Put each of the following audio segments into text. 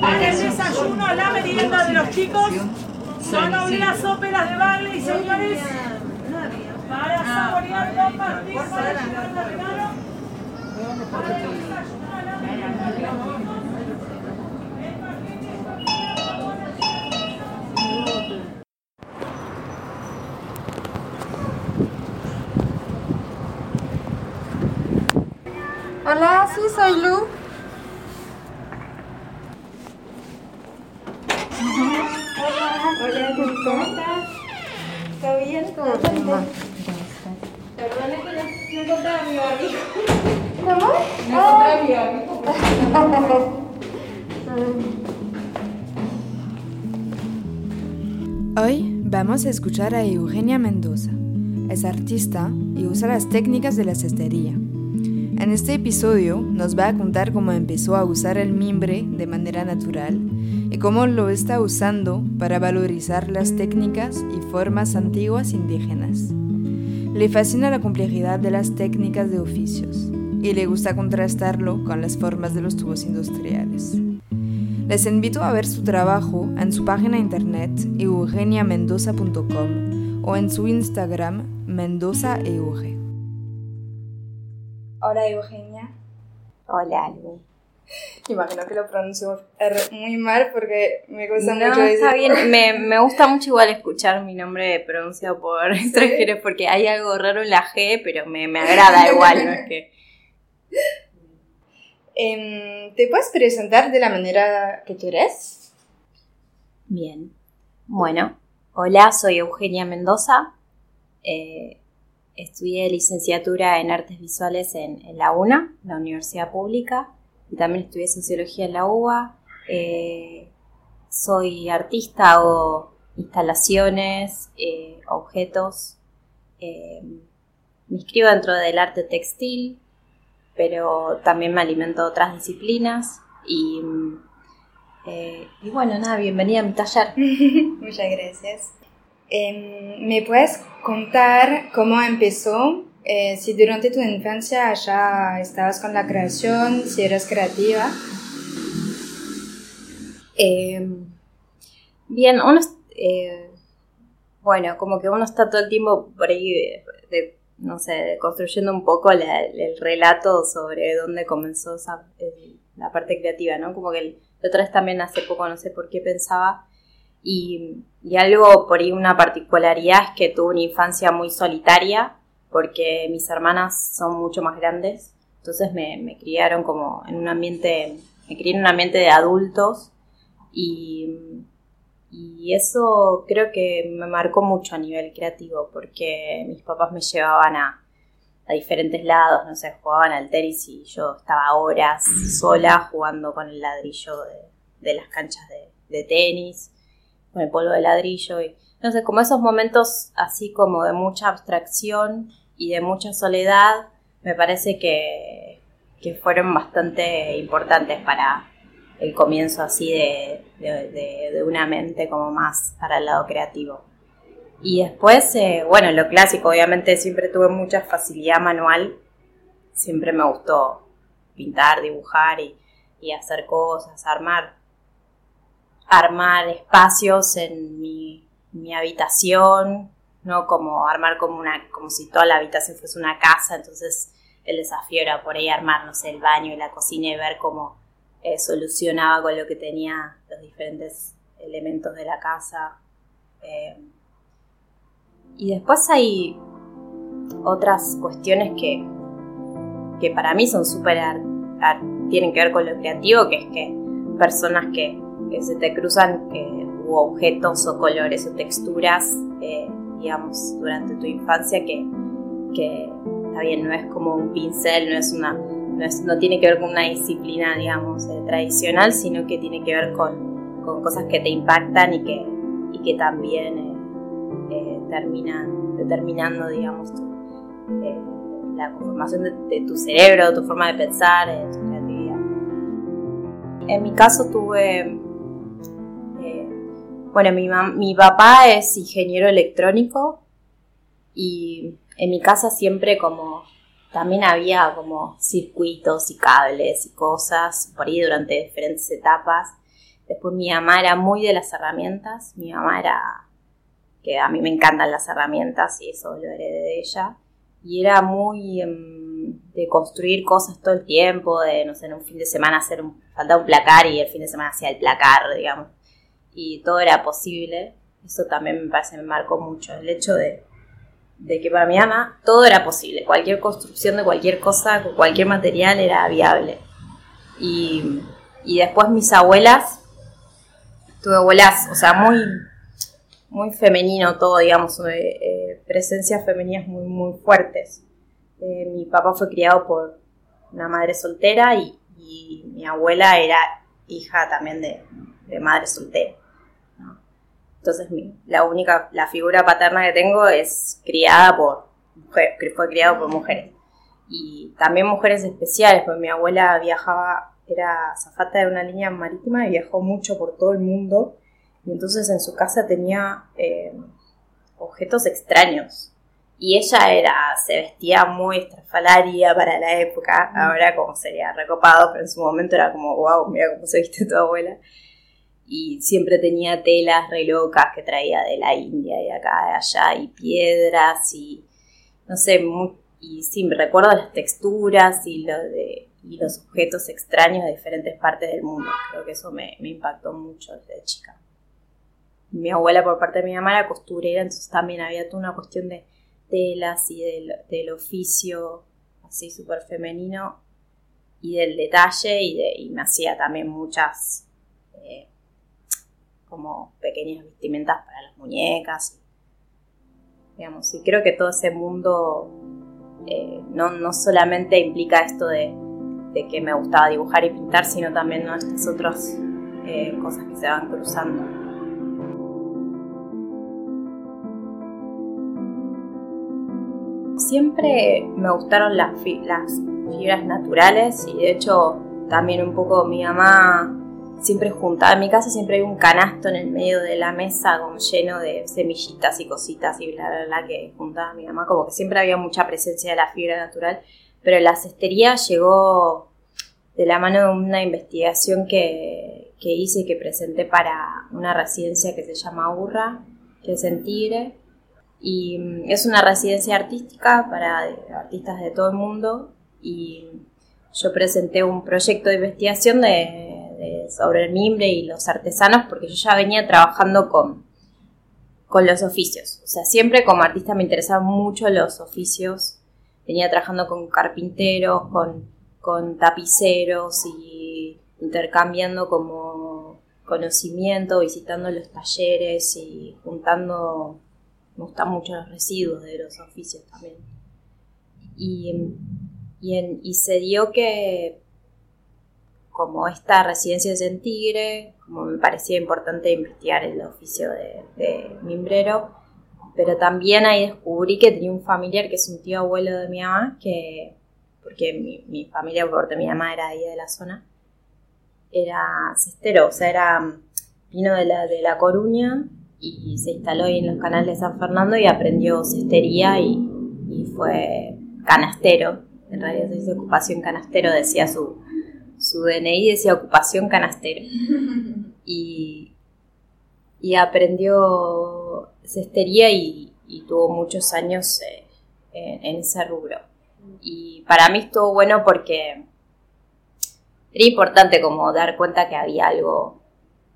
Para el desayuno, la merienda de los chicos. Son obleas óperas de baile y señores. Para saborear dos partidos para llevar de regalo. A escuchar a Eugenia Mendoza. Es artista y usa las técnicas de la cestería. En este episodio nos va a contar cómo empezó a usar el mimbre de manera natural y cómo lo está usando para valorizar las técnicas y formas antiguas indígenas. Le fascina la complejidad de las técnicas de oficios y le gusta contrastarlo con las formas de los tubos industriales. Les invito a ver su trabajo en su página internet eugeniamendoza.com o en su Instagram mendozaeuge. Hola Eugenia. Hola, Lu. Imagino que lo pronuncio R muy mal porque me cuesta No, mucho decir. está bien. Me, me gusta mucho igual escuchar mi nombre pronunciado por extranjeros porque hay algo raro en la G, pero me, me agrada igual, no es que... Em, ¿Te puedes presentar de la manera que quieres? Bien. Bueno, hola, soy Eugenia Mendoza. Eh, estudié licenciatura en artes visuales en, la UNA, la Universidad Pública, y también estudié sociología en la UBA. Eh, soy artista, hago instalaciones, eh, objetos. Me inscribo dentro del arte textil, pero también me alimento de otras disciplinas. Y, eh, y bueno, nada, bienvenida a mi taller. Muchas gracias. Em, ¿Me puedes contar cómo empezó? Eh, si durante tu infancia ya estabas con la creación, si eras creativa. Eh, bien, uno, eh, bueno, como que uno está todo el tiempo por ahí, de, de, no sé, construyendo un poco el relato sobre dónde comenzó la parte creativa, ¿no? Como que la otra vez también hace poco, no sé por qué pensaba, y, y algo por ahí, una particularidad es que tuve una infancia muy solitaria, porque mis hermanas son mucho más grandes, entonces me, me criaron como en un ambiente, me crié en un ambiente de adultos, y, y eso creo que me marcó mucho a nivel creativo porque mis papás me llevaban a, diferentes lados, no sé, jugaban al tenis y yo estaba horas sola jugando con el ladrillo de, las canchas de, tenis, con el polvo de ladrillo y como esos momentos así como de mucha abstracción y de mucha soledad, me parece que, que fueron bastante importantes para, el comienzo así de, de- una mente como más para el lado creativo. Y después, eh, bueno, lo clásico, obviamente siempre tuve mucha facilidad manual, siempre me gustó pintar, dibujar y, y hacer cosas, armar, armar espacios en mi, mi habitación, ¿no? Como armar como una, como si toda la habitación fuese una casa, entonces el desafío era por ahí armar, el baño y la cocina y ver cómo eh, solucionaba con lo que tenía los diferentes elementos de la casa. Eh, y después hay otras cuestiones que, que para mí son súper tienen que ver con lo creativo, que es que personas que, se te cruzan, que, u objetos o colores o texturas, eh, digamos, durante tu infancia que, que está bien, no es como un pincel, no es una, no, tiene que ver con una disciplina, digamos, eh, tradicional, sino que tiene que ver con, con, cosas que te impactan y que, y que también eh, eh, terminan determinando, digamos, la conformación de, tu cerebro, tu forma de pensar, tu creatividad. En mi caso tuve bueno, mi, mi papá es ingeniero electrónico y en mi casa siempre como también había como circuitos y cables y cosas por ahí durante diferentes etapas. Después mi mamá era muy de las herramientas, mi mamá era que a mí me encantan las herramientas y eso lo heredé de ella. Y era muy em, de construir cosas todo el tiempo, de no sé, en un fin de semana hacer un, falta un placar y el fin de semana hacía el placar, digamos y todo era posible, eso también me parece, me marcó mucho. El hecho de, que para mi ama todo era posible, cualquier construcción de cualquier cosa, con cualquier material era viable. Y, después mis abuelas, tuve abuelas, o sea, muy, muy femenino todo, digamos, eh, eh, presencias femeninas muy, muy fuertes. Eh, mi papá fue criado por una madre soltera y, mi abuela era hija también de, de madre soltera. Entonces la única, la figura paterna que tengo es criada por fue criada por mujeres. Y también mujeres especiales, porque mi abuela viajaba, era azafata de una línea marítima y viajó mucho por todo el mundo. Y entonces en su casa tenía eh, objetos extraños. Y ella era, se vestía muy estrafalaria para la época, ahora como sería recopado, pero en su momento era como, wow, mira cómo se viste tu abuela y siempre tenía telas re locas que traía de la India y acá, de allá, y piedras y no sé, y sí, me recuerdo las texturas y, lo de, y los objetos extraños de diferentes partes del mundo. Creo que eso me, impactó mucho desde chica. Mi abuela por parte de mi mamá era costurera, entonces también había toda una cuestión de telas y del, oficio así súper femenino y del detalle y, de, y me hacía también muchas eh, como pequeñas vestimentas para las muñecas. Digamos, y creo que todo ese mundo eh, no, solamente implica esto de, que me gustaba dibujar y pintar, sino también estas otras eh, cosas que se van cruzando. Siempre me gustaron las, las fibras naturales y de hecho también un poco mi mamá siempre juntaba, en mi casa siempre hay un canasto en el medio de la mesa como lleno de semillitas y cositas y bla, bla, bla, que juntaba mi mamá, como que siempre había mucha presencia de la fibra natural, pero la cestería llegó de la mano de una investigación que, que hice y que presenté para una residencia que se llama Urra, que es en Tigre, y mm, es una residencia artística para artistas de todo el mundo y yo presenté un proyecto de investigación de sobre el mimbre y los artesanos porque yo ya venía trabajando con, con los oficios. O sea, siempre como artista me interesaban mucho los oficios. Venía trabajando con carpinteros, con, con tapiceros y intercambiando como conocimiento, visitando los talleres y juntando, me gustan mucho los residuos de los oficios también. Y, y, y se dio que como esta residencia de Tigre, como me parecía importante investigar el oficio de, mimbrero, pero también ahí descubrí que tenía un familiar que es un tío abuelo de mi mamá, que, porque mi, familia por parte de mi mamá era ahí de la zona, era cestero, o sea, era, vino de la, de la Coruña y se instaló ahí en los canales de San Fernando y aprendió cestería y, fue canastero, en realidad se dice ocupación canastero, decía su, su DNI decía ocupación canastero. Y, y aprendió cestería y, tuvo muchos años eh, en, ese rubro. Y para mí estuvo bueno porque era importante como dar cuenta que había algo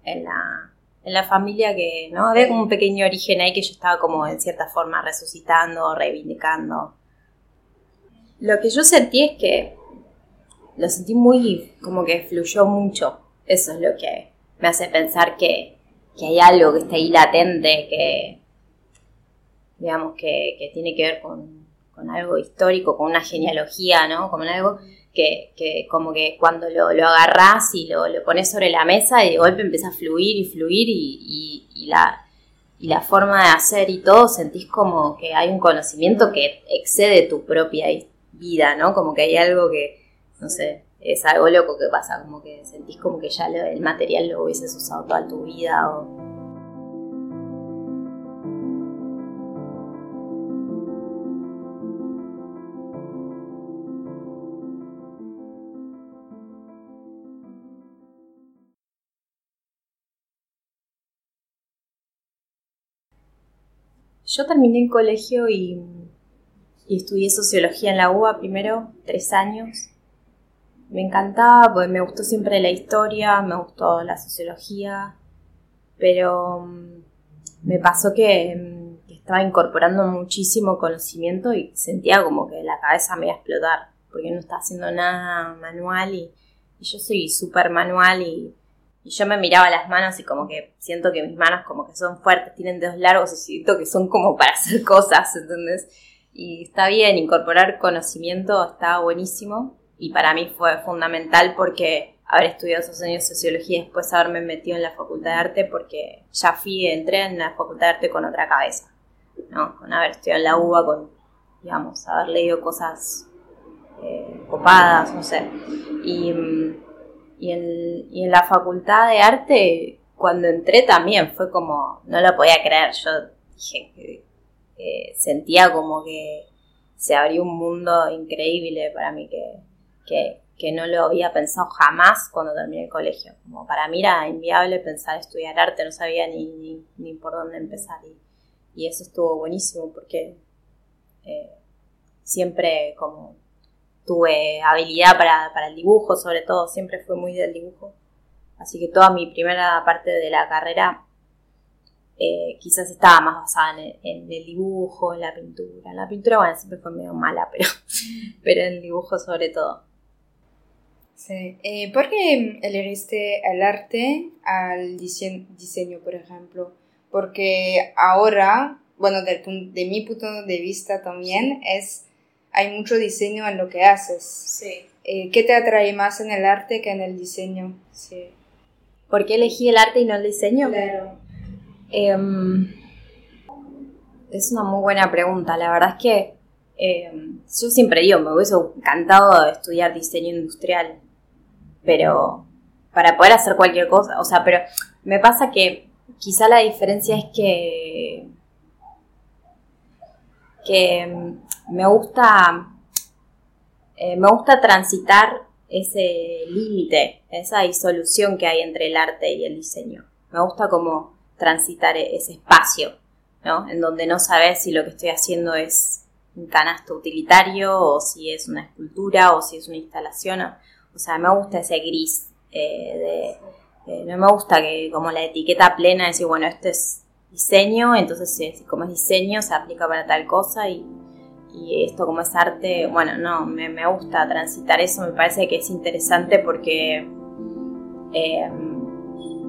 en la, en la familia que, ¿no? Había como un pequeño origen ahí que yo estaba como en cierta forma resucitando, reivindicando. Lo que yo sentí es que lo sentí muy, como que fluyó mucho. Eso es lo que me hace pensar que, hay algo que está ahí latente, que, digamos, que, tiene que ver con, algo histórico, con una genealogía, ¿no? Como algo que, como que cuando lo, lo agarrás y lo, lo, pones sobre la mesa y de golpe empieza a fluir y fluir y, la, y la forma de hacer y todo, sentís como que hay un conocimiento que excede tu propia vida, ¿no? Como que hay algo que, no sé, es algo loco que pasa, como que sentís como que ya el material lo hubieses usado toda tu vida Yo terminé el colegio y, estudié sociología en la UBA primero, tres años. Me encantaba, porque me gustó siempre la historia, me gustó la sociología, pero mm, me pasó que, mm, estaba incorporando muchísimo conocimiento y sentía como que la cabeza me iba a explotar, porque no estaba haciendo nada manual y, y yo soy súper manual y y yo me miraba las manos y como que siento que mis manos como que son fuertes, tienen dedos largos y siento que son como para hacer cosas, ¿entendés? Y está bien, incorporar conocimiento está buenísimo y para mí fue fundamental porque haber estudiado esos años de sociología y después haberme metido en la facultad de arte porque ya fui, entré en la facultad de arte con otra cabeza, ¿no? Con haber estudiado en la UBA, con, digamos, haber leído cosas eh, copadas, no sé. Y mm, y en, y en la facultad de arte, cuando entré también fue como, no lo podía creer, yo dije que sentía como que se abrió un mundo increíble para mí que, que, no lo había pensado jamás cuando terminé el colegio. Como para mí era inviable pensar estudiar arte, no sabía ni, ni, por dónde empezar. Y, y, eso estuvo buenísimo porque eh, siempre como tuve habilidad para, el dibujo, sobre todo, siempre fue muy del dibujo. Así que toda mi primera parte de la carrera eh, quizás estaba más basada en el, dibujo, en la pintura. En la pintura, bueno, siempre fue medio mala, pero, pero en el dibujo sobre todo. Sí. Eh, ¿Por qué elegiste el arte al diseño, por ejemplo? Porque ahora, bueno, de mi punto de vista también, es hay mucho diseño en lo que haces. Sí. Eh, ¿Qué te atrae más en el arte que en el diseño? Sí. ¿Por qué elegí el arte y no el diseño? Claro. Em, es una muy buena pregunta. La verdad es que em, yo siempre digo, me hubiese encantado estudiar diseño industrial, pero para poder hacer cualquier cosa, o sea, pero me pasa que quizá la diferencia es que que em, me gusta, eh, me gusta transitar ese límite, esa disolución que hay entre el arte y el diseño. Me gusta como transitar e-, ese espacio, ¿no? En donde no sabes si lo que estoy haciendo es un canasto utilitario o si es una escultura o si es una instalación. Sea, me gusta ese gris eh, de, no me gusta que como la etiqueta plena decir, bueno, esto es diseño, entonces como es diseño se aplica para tal cosa y y esto como es arte, bueno, no, me, gusta transitar eso, me parece que es interesante porque, eh,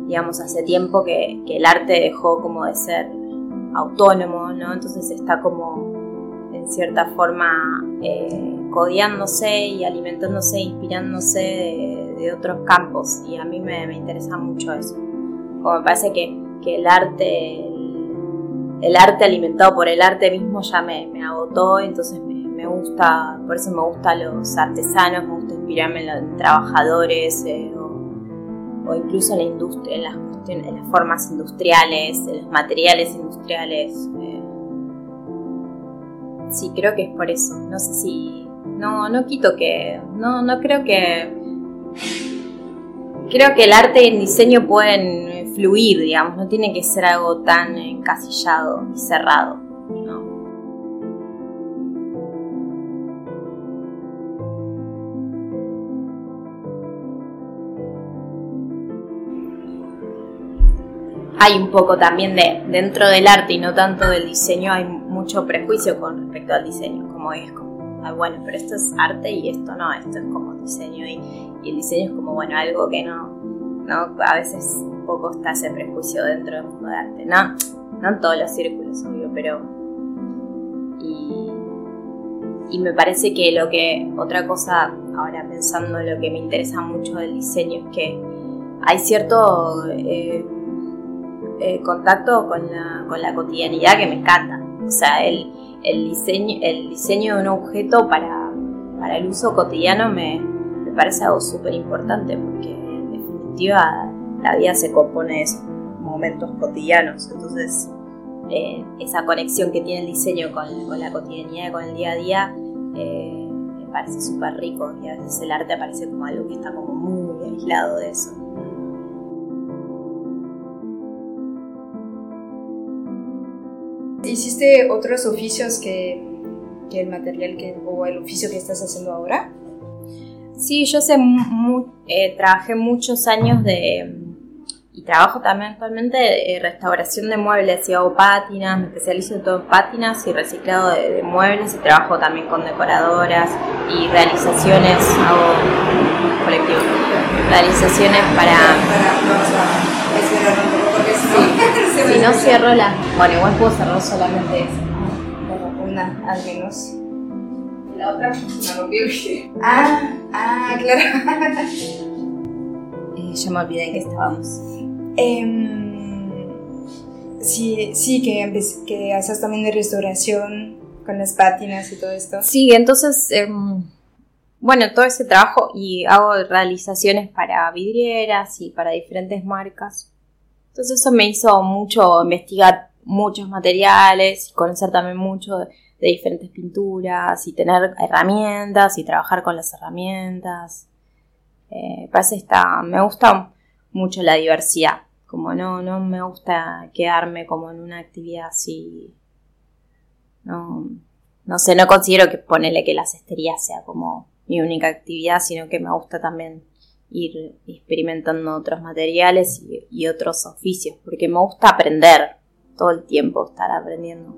digamos, hace tiempo que, el arte dejó como de ser autónomo, ¿no? Entonces está como, en cierta forma, eh, codiándose y alimentándose, inspirándose de, otros campos y a mí me, interesa mucho eso. Como me parece que, que el arte, el arte alimentado por el arte mismo ya me, me agotó, entonces me, gusta, por eso me gustan los artesanos, me gusta inspirarme en, trabajadores eh, o, incluso en la industria, en las, cuestiones, en las formas industriales, en los materiales industriales. Eh. Sí, creo que es por eso. No sé si. No, no quito que. No, no creo que. Creo que el arte y el diseño pueden fluir, digamos, no tiene que ser algo tan encasillado y cerrado. Hay un poco también de dentro del arte y no tanto del diseño, hay mucho prejuicio con respecto al diseño, como es como, ah, bueno, pero esto es arte y esto no, esto es como diseño y, el diseño es como, bueno, algo que no, no, a veces poco está ese prejuicio dentro del mundo de arte. No, no en todos los círculos, obvio, pero, Y, me parece que lo que, otra cosa, ahora pensando en lo que me interesa mucho del diseño, es que hay cierto eh, eh, contacto con la, con la, cotidianidad que me encanta. O sea, el, el, diseño, el diseño de un objeto para, para el uso cotidiano me, me parece algo súper importante porque en definitiva la vida se compone de esos momentos cotidianos. Entonces, eh, esa conexión que tiene el diseño con, con, la cotidianidad, con el día a día, eh, me parece súper rico y a veces el arte aparece como algo que está como muy aislado de eso. ¿Hiciste otros oficios que, que el material que, o el oficio que estás haciendo ahora? Sí, yo sé, eh, trabajé muchos años de, y trabajo también actualmente de restauración de muebles y hago pátinas, me especializo en todo en pátinas y reciclado de, muebles y trabajo también con decoradoras y realizaciones, hago colectivo, realizaciones para... si no cierro la... Bueno, igual puedo cerrar solamente esa. una al menos. La otra Ah, ah, claro. eh, ya me olvidé en qué estábamos. Eh, sí, sí, que, que haces también de restauración con las pátinas y todo esto. Sí, entonces, eh, bueno, todo ese trabajo y hago realizaciones para vidrieras y para diferentes marcas. Entonces eso me hizo mucho investigar muchos materiales y conocer también mucho de, diferentes pinturas y tener herramientas y trabajar con las herramientas. Eh, parece está, me gusta mucho la diversidad. Como no, no me gusta quedarme como en una actividad así. No, no sé, no considero que ponerle que la cestería sea como mi única actividad, sino que me gusta también ir experimentando otros materiales y, otros oficios, porque me gusta aprender todo el tiempo, estar aprendiendo.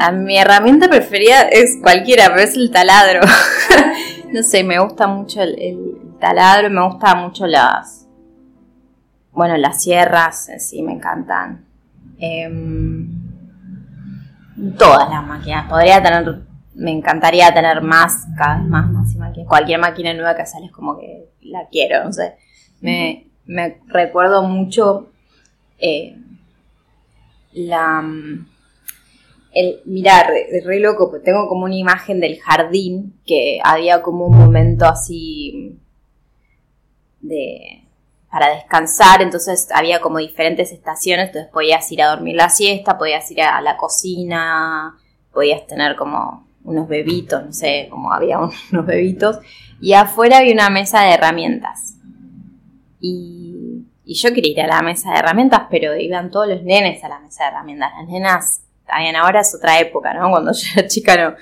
A mi herramienta preferida es cualquiera, pero es el taladro. no sé, me gusta mucho el, el, taladro, me gusta mucho las. Bueno, las sierras, sí, me encantan. Eh, todas las máquinas. Podría tener. Me encantaría tener más, cada vez más, más y. Cualquier máquina nueva que sale es como que la quiero, no sé. Me, me recuerdo mucho eh, la el, re, re loco, pues tengo como una imagen del jardín que había como un momento así de para descansar, entonces había como diferentes estaciones, entonces podías ir a dormir la siesta, podías ir a la cocina, podías tener como unos bebitos, no sé, como había unos bebitos, y afuera había una mesa de herramientas. Y, y yo quería ir a la mesa de herramientas, pero iban todos los nenes a la mesa de herramientas, las nenas también ahora es otra época, ¿no? Cuando yo era chica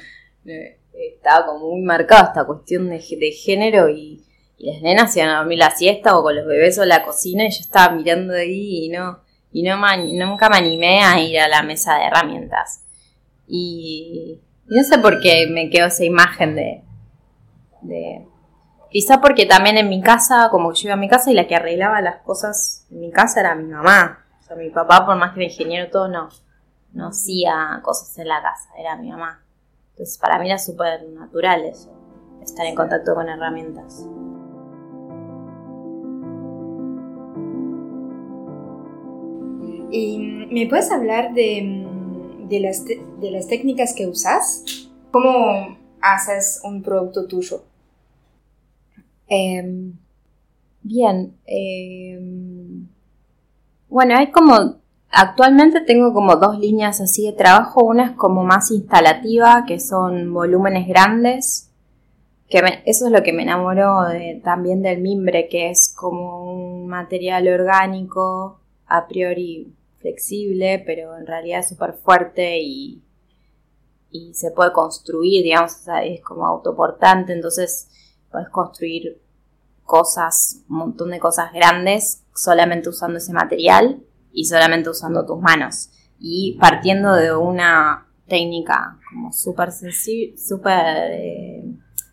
no, estaba como muy marcada esta cuestión de, de género y, y, las nenas iban a dormir la siesta o con los bebés o la cocina y yo estaba mirando ahí y no, y no nunca me animé a ir a la mesa de herramientas. Y, y no sé por qué me quedó esa imagen de, de quizá porque también en mi casa, como yo iba a mi casa y la que arreglaba las cosas en mi casa era mi mamá. O sea, mi papá, por más que era ingeniero todo, no no hacía cosas en la casa, era mi mamá. Entonces para mí era súper natural eso, estar en contacto con herramientas. ¿Y me puedes hablar de, de, las, de las técnicas que usas? ¿Cómo haces un producto tuyo? Eh, bien. Eh, bueno, hay como Actualmente tengo como dos líneas así de trabajo. Una es como más instalativa, que son volúmenes grandes. Que eso es lo que me enamoró también del mimbre, que es como un material orgánico, a priori flexible, pero en realidad es súper fuerte y, y se puede construir, digamos, es como autoportante, entonces puedes construir cosas, un montón de cosas grandes solamente usando ese material y solamente usando tus manos. Y partiendo de una técnica como súper sencilla, súper, eh,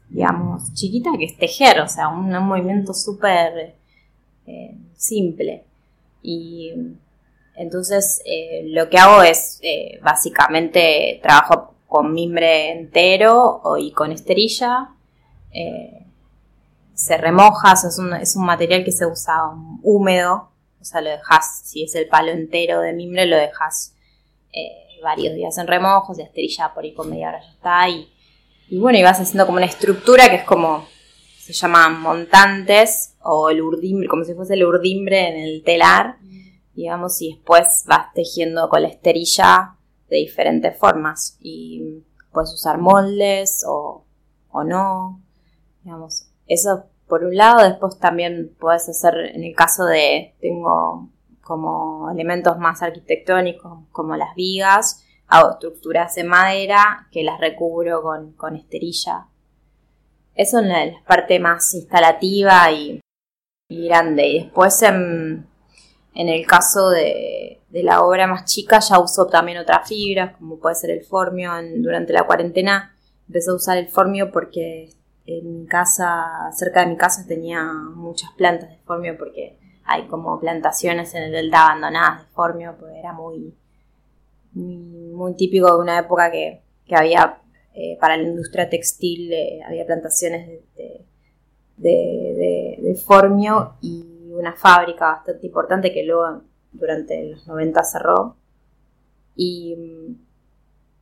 digamos, chiquita que es tejer, o sea, un, un movimiento súper eh, simple. Y Entonces, eh, lo que hago es eh, básicamente trabajo con mimbre entero y con esterilla. Eh, se remoja, es, un, es un material que se usa húmedo, o sea, lo dejas, si es el palo entero de mimbre, lo dejas varios días en remojo, se esterilla por ahí con media hora ya está. Y, y bueno, y vas haciendo como una estructura que es como, se llaman montantes o el urdimbre, como si fuese el urdimbre en el telar digamos, y después vas tejiendo con la esterilla de diferentes formas y puedes usar moldes o, o no, digamos, eso por un lado, después también puedes hacer, en el caso de, tengo como elementos más arquitectónicos como las vigas, hago estructuras de madera que las recubro con, con esterilla. Eso es la, parte más instalativa y, y grande. Y después en, en el caso de, la obra más chica ya uso también otras fibras, como puede ser el formio. durante la cuarentena empecé a usar el formio porque en casa, cerca de mi casa tenía muchas plantas de formio porque hay como plantaciones en el delta abandonadas de formio, pues era muy, muy, típico de una época que, había eh, para la industria textil, eh, había plantaciones de, de, de formio y una fábrica bastante importante que luego durante los 90 cerró. Y,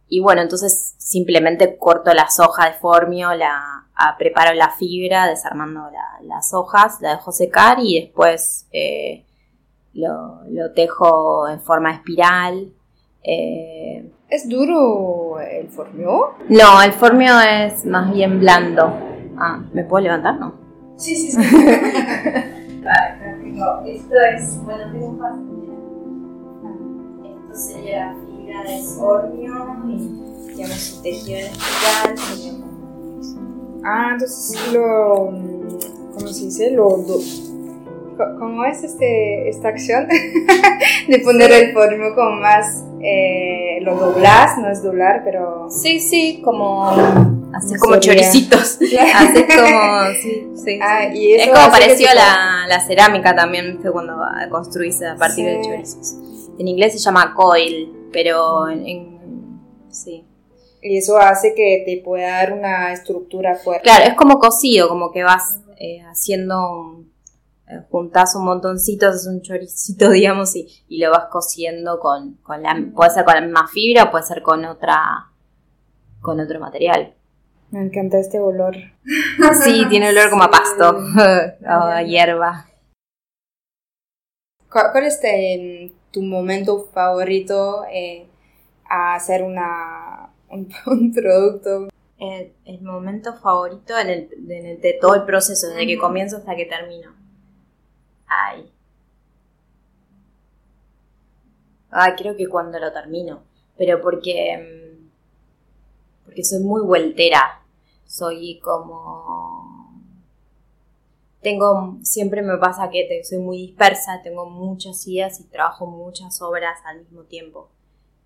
y bueno, entonces simplemente corto las hojas de formio, la, preparo la fibra, desarmando las hojas, la dejo secar y después eh, lo, tejo en forma espiral. Eh, ¿Es duro el formio? No, el formio es más bien blando. Ah, ¿me puedo levantar? No. Sí, sí, sí. esto es, bueno, tengo un Esto sería la fibra de formio y digamos su tejido en espiral. Ah, entonces lo, ¿cómo se dice? Lo, ¿Cómo es este, esta acción de poner el formio como más, eh, lo doblas, no es doblar, pero... Sí, sí, como Haces como choricitos. Haces como. Sí, sí. Ah, es como pareció la, la, cerámica también, cuando construís a partir de chorizos. En inglés se llama coil, pero en, sí. Y eso hace que te pueda dar una estructura fuerte. Claro, es como cocido, como que vas eh, haciendo. Eh, juntás un montoncito, haces un choricito, digamos, y, y lo vas cociendo con, con la. Puede ser con la misma fibra o puede ser con otra. con otro material. Me encanta este olor. Sí, tiene olor como a pasto o a hierba. ¿Cuál es este, tu momento favorito eh, a hacer una, un, producto? El, momento favorito en el, de todo el proceso, desde que comienzo hasta que termino. Ay. Ay, creo que cuando lo termino. Pero porque mm, porque soy muy vueltera, soy como... Tengo, siempre me pasa que soy muy dispersa, tengo muchas ideas y trabajo muchas obras al mismo tiempo.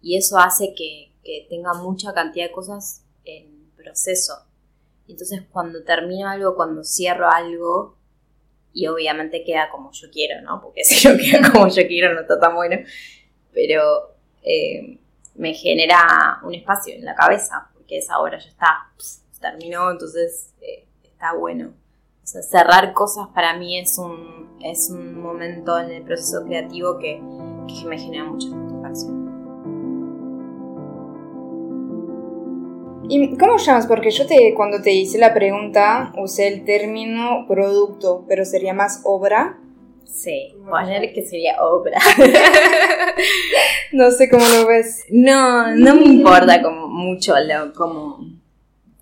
Y eso hace que, tenga mucha cantidad de cosas en proceso. Entonces cuando termino algo, cuando cierro algo, y obviamente queda como yo quiero, ¿no? Porque si no queda como yo quiero no está tan bueno, pero eh, me genera un espacio en la cabeza que esa obra ya está, terminó, entonces eh, está bueno. O sea, cerrar cosas para mí es un, es un momento en el proceso creativo que, me genera mucha satisfacción. ¿Y cómo llamas? Porque yo te, cuando te hice la pregunta usé el término producto, pero sería más obra. Sí, poner que sería obra. no sé cómo lo ves. No, no me importa como mucho lo, como...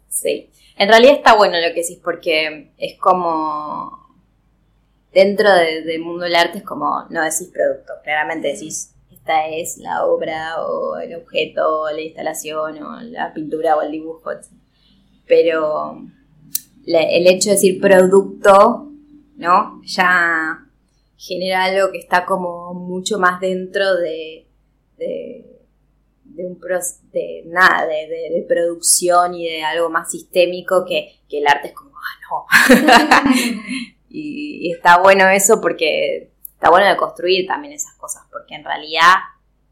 Sí. En realidad está bueno lo que decís porque es como... Dentro del mundo del arte es como no decís producto, claramente decís esta es la obra o el objeto o la instalación o la pintura o el dibujo. Pero el hecho de decir producto, ¿no? Ya genera algo que está como mucho más dentro de, de, un de nada, de, producción y de algo más sistémico que, el arte es como, ah, no. y, está bueno eso porque está bueno de construir también esas cosas, porque en realidad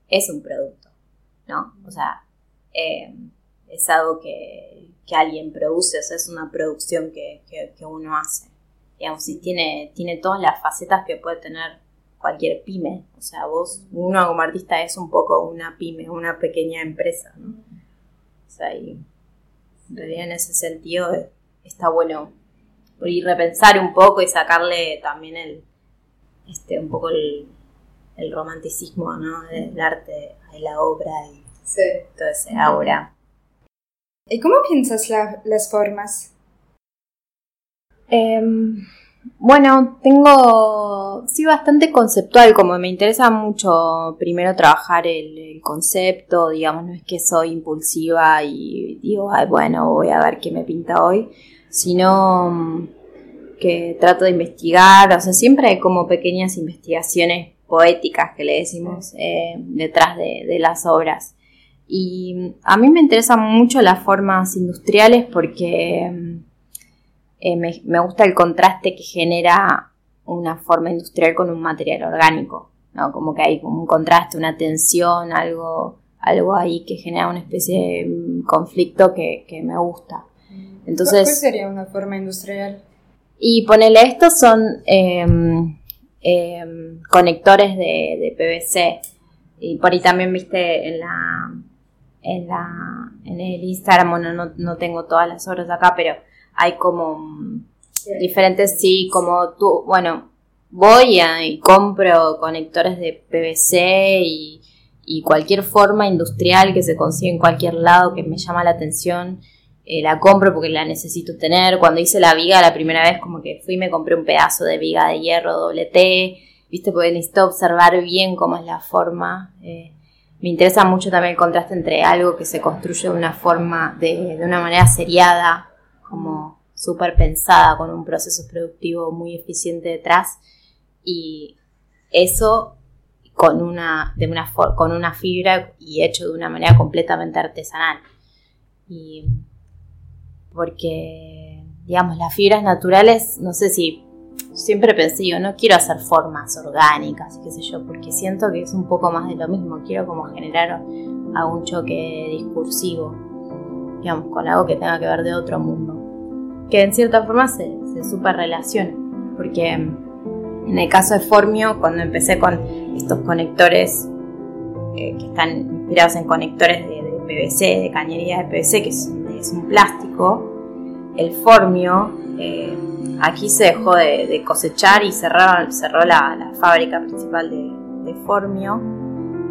es un producto, ¿no? O sea, eh, es algo que, alguien produce, o sea, es una producción que, uno hace. Digamos, y tiene, tiene todas las facetas que puede tener cualquier pyme. O sea, vos, uno como artista es un poco una pyme, una pequeña empresa, ¿no? O sea, y en realidad en ese sentido está bueno ir repensar un poco y sacarle también el, este, un poco el, romanticismo, ¿no? Del arte de la obra y todo ese aura. ¿Y cómo piensas las formas? Em, bueno, tengo, sí, bastante conceptual, como me interesa mucho primero trabajar el, concepto, digamos, no es que soy impulsiva y digo, Ay, bueno, voy a ver qué me pinta hoy, sino mm, que trato de investigar, o sea, siempre hay como pequeñas investigaciones poéticas que le decimos eh, detrás de, las obras. Y a mí me interesan mucho las formas industriales porque mm, eh, me, gusta el contraste que genera una forma industrial con un material orgánico, ¿no? Como que hay un contraste, una tensión, algo, algo ahí que genera una especie de mm, conflicto que, me gusta. Entonces, ¿Cuál sería una forma industrial? Y ponele, estos son em, em, conectores de, PVC. Y por ahí también viste en la en la en el Instagram, bueno, no, no tengo todas las obras acá, pero hay como diferentes, sí, como tú, bueno, voy y compro conectores de PVC y, y, cualquier forma industrial que se consigue en cualquier lado que me llama la atención, eh, la compro porque la necesito tener. Cuando hice la viga la primera vez, como que fui y me compré un pedazo de viga de hierro doble T, viste, porque necesito observar bien cómo es la forma. Eh, me interesa mucho también el contraste entre algo que se construye de una forma, de, de una manera seriada, como súper pensada, con un proceso productivo muy eficiente detrás, y eso con una, de una, con una fibra y hecho de una manera completamente artesanal. Y porque, digamos, las fibras naturales, no sé si siempre pensé, yo no quiero hacer formas orgánicas, qué sé yo, porque siento que es un poco más de lo mismo, quiero como generar algún choque discursivo, digamos, con algo que tenga que ver de otro mundo, que en cierta forma se, se super relaciona, porque en el caso de Formio, cuando empecé con estos conectores eh, que están inspirados en conectores de, PVC, de cañería de PVC, que es, un plástico, el Formio, eh, aquí se dejó de, cosechar y cerraron, cerró la, fábrica principal de, Formio.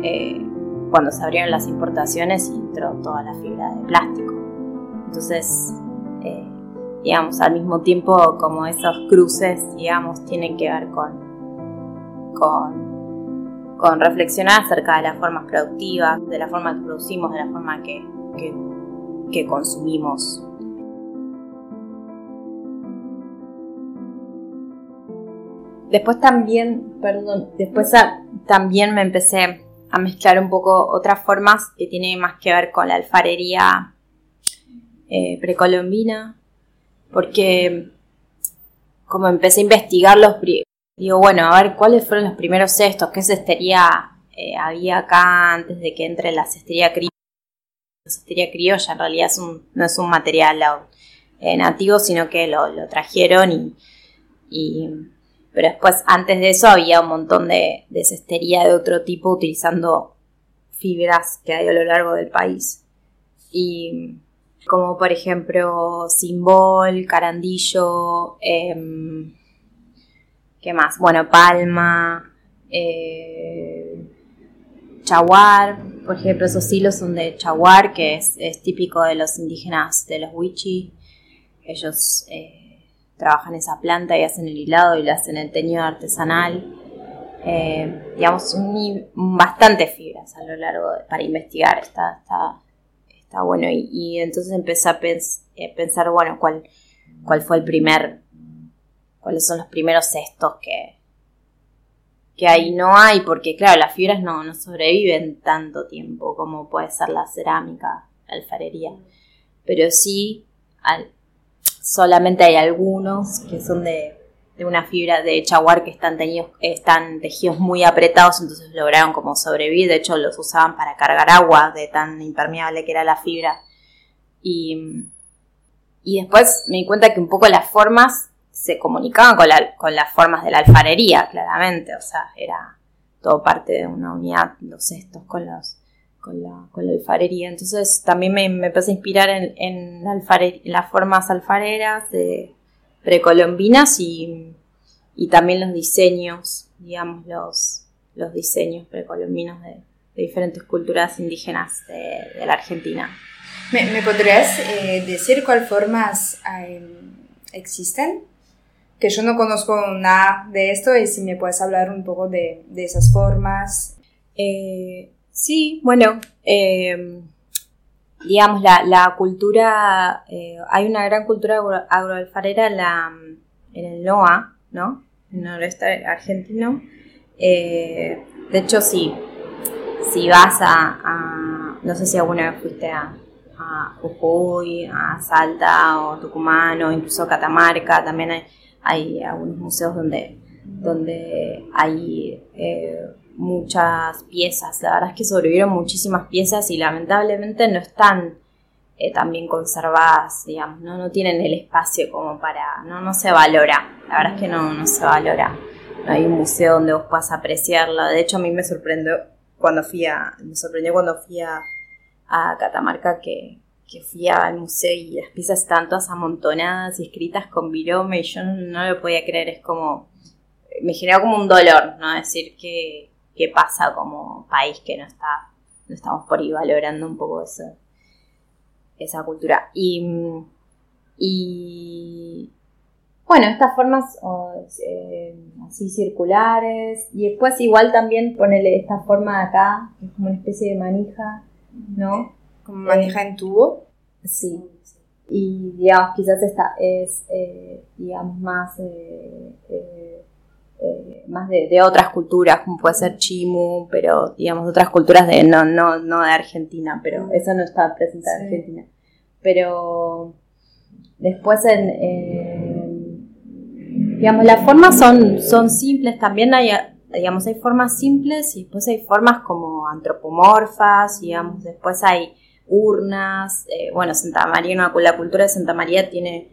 Eh, cuando se abrieron las importaciones entró toda la fibra de plástico. Entonces, eh, digamos, al mismo tiempo como esos cruces, digamos, tienen que ver con, con, reflexionar acerca de las formas productivas, de la forma que producimos, de la forma que, que consumimos. Después también, perdón, después también me empecé a mezclar un poco otras formas que tienen más que ver con la alfarería eh, precolombina, porque como empecé a investigar los, digo, bueno, a ver cuáles fueron los primeros cestos, qué cestería eh, había acá antes de que entre la cestería criolla. La cestería criolla en realidad no es un material eh, nativo, sino que lo, trajeron y pero después, antes de eso, había un montón de, cestería de otro tipo utilizando fibras que hay a lo largo del país. Y como por ejemplo Simbol, Carandillo, em, ¿qué más? Bueno, Palma, eh, Chaguar, por ejemplo, esos hilos son de Chaguar, que es, típico de los indígenas de los Wichi. Ellos eh, trabajan esa planta y hacen el hilado y le hacen el teñido artesanal. Eh, digamos, un, bastante fibras a lo largo para investigar. Está, está, está bueno. Y, entonces empecé a eh, pensar, bueno, cuál, cuál fue el primer, cuáles son los primeros cestos que, que ahí no hay, porque claro, las fibras no, no sobreviven tanto tiempo como puede ser la cerámica, la alfarería. Pero sí, solamente hay algunos que son de, de una fibra de chaguar que están, teñidos, están tejidos muy apretados, entonces lograron como sobrevivir, de hecho los usaban para cargar agua de tan impermeable que era la fibra. Y, y después me di cuenta que un poco las formas se comunicaban con, con las formas de la alfarería, claramente, o sea, era todo parte de una unidad, los cestos con los con la, con la alfarería. Entonces también me, me empecé a inspirar en, en, las formas alfareras de precolombinas y, y, también los diseños, digamos, los, los diseños precolombinos de, diferentes culturas indígenas de, la Argentina. ¿Me, podrías eh, decir cuáles formas existen? Que yo no conozco nada de esto y si me puedes hablar un poco de, de esas formas. Eh, Sí, bueno, digamos, la, la cultura, eh, hay una gran cultura agroalfarera en, la, en el NOA, ¿no? En el noreste argentino. Eh, de hecho, sí, si vas a, no sé si alguna vez fuiste a, a Jujuy, a Salta o Tucumán o incluso Catamarca, también hay, hay algunos museos donde, donde hay... Eh, muchas piezas. La verdad es que sobrevivieron muchísimas piezas y lamentablemente no están eh, tan bien conservadas, digamos, ¿no? no tienen el espacio como para, no, no se valora, la verdad es que no, no se valora. No hay un museo donde vos puedas apreciarla. De hecho, a mí me sorprendió cuando fui a, me sorprendió cuando fui a, Catamarca que, que fui al museo y las piezas están todas amontonadas y escritas con virome y yo no, no lo podía creer, es como, me generó como un dolor, ¿no? Decir que, qué pasa como país que no está, no estamos por ahí valorando un poco eso, esa cultura. Y, y bueno, estas formas eh, así circulares, y después igual también ponerle esta forma de acá, que es como una especie de manija, ¿no? Como manija en tubo. Sí. Y digamos, quizás esta es, eh, digamos, más eh, más de, otras culturas, como puede ser Chimu, pero digamos otras culturas de no, no, no de Argentina, pero eso no está presente en Argentina. Pero después en, digamos las formas son, son simples, también hay digamos hay formas simples y después hay formas como antropomorfas, digamos, después hay urnas, eh, bueno, Santa María, la cultura de Santa María tiene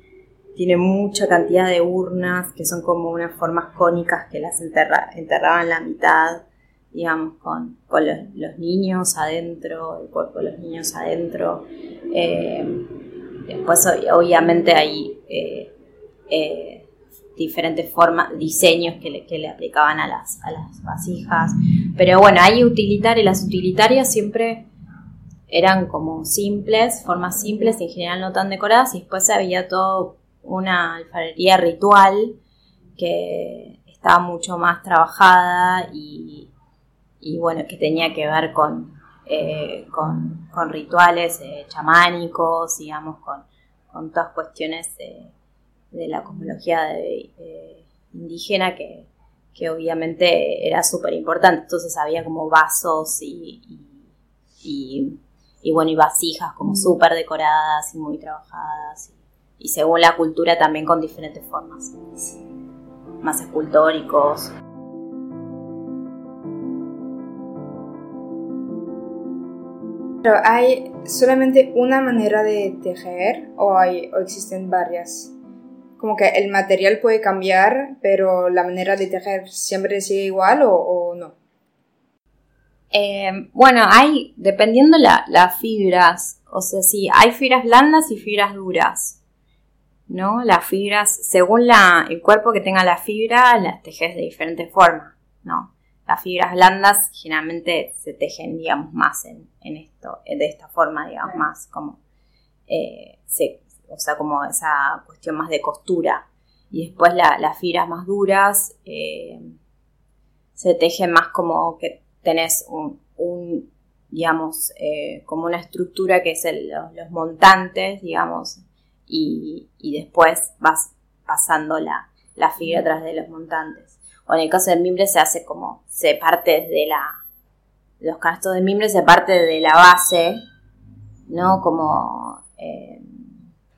tiene mucha cantidad de urnas que son como unas formas cónicas que las enterra, enterraban la mitad, digamos, con, los, niños adentro, el cuerpo de los niños adentro. Eh, después, obviamente, hay eh, eh, diferentes formas, diseños que le, que le aplicaban a las, a las vasijas. Pero bueno, hay utilitarias, las utilitarias siempre eran como simples, formas simples, en general no tan decoradas, y después había todo una alfarería ritual que estaba mucho más trabajada y, bueno, que tenía que ver con, eh, con, rituales eh, chamánicos, digamos, con, todas cuestiones de la cosmología indígena que, obviamente era súper importante. Entonces había como vasos y, y, bueno, y vasijas como mm. súper decoradas y muy trabajadas y según la cultura también con diferentes formas, más escultóricos. Pero hay solamente una manera de tejer o, hay, o existen varias. Como que el material puede cambiar, pero la manera de tejer siempre sigue igual o, no. Eh, bueno, hay, dependiendo la, las fibras, o sea, sí, hay fibras blandas y fibras duras. ¿No? Las fibras, según la, el cuerpo que tenga la fibra, las tejes de diferentes formas, ¿no? Las fibras blandas generalmente se tejen, digamos, más en, esto, de esta forma, digamos, más como, eh, o sea, como esa cuestión más de costura. Y después las fibras más duras eh, se tejen más como que tenés un, digamos, eh, como una estructura que es los montantes, digamos, y, después vas pasando la, fibra atrás de los montantes. O en el caso del mimbre se hace como, se parte desde la, los canastos de mimbre se parte de la base, ¿no? Como, eh,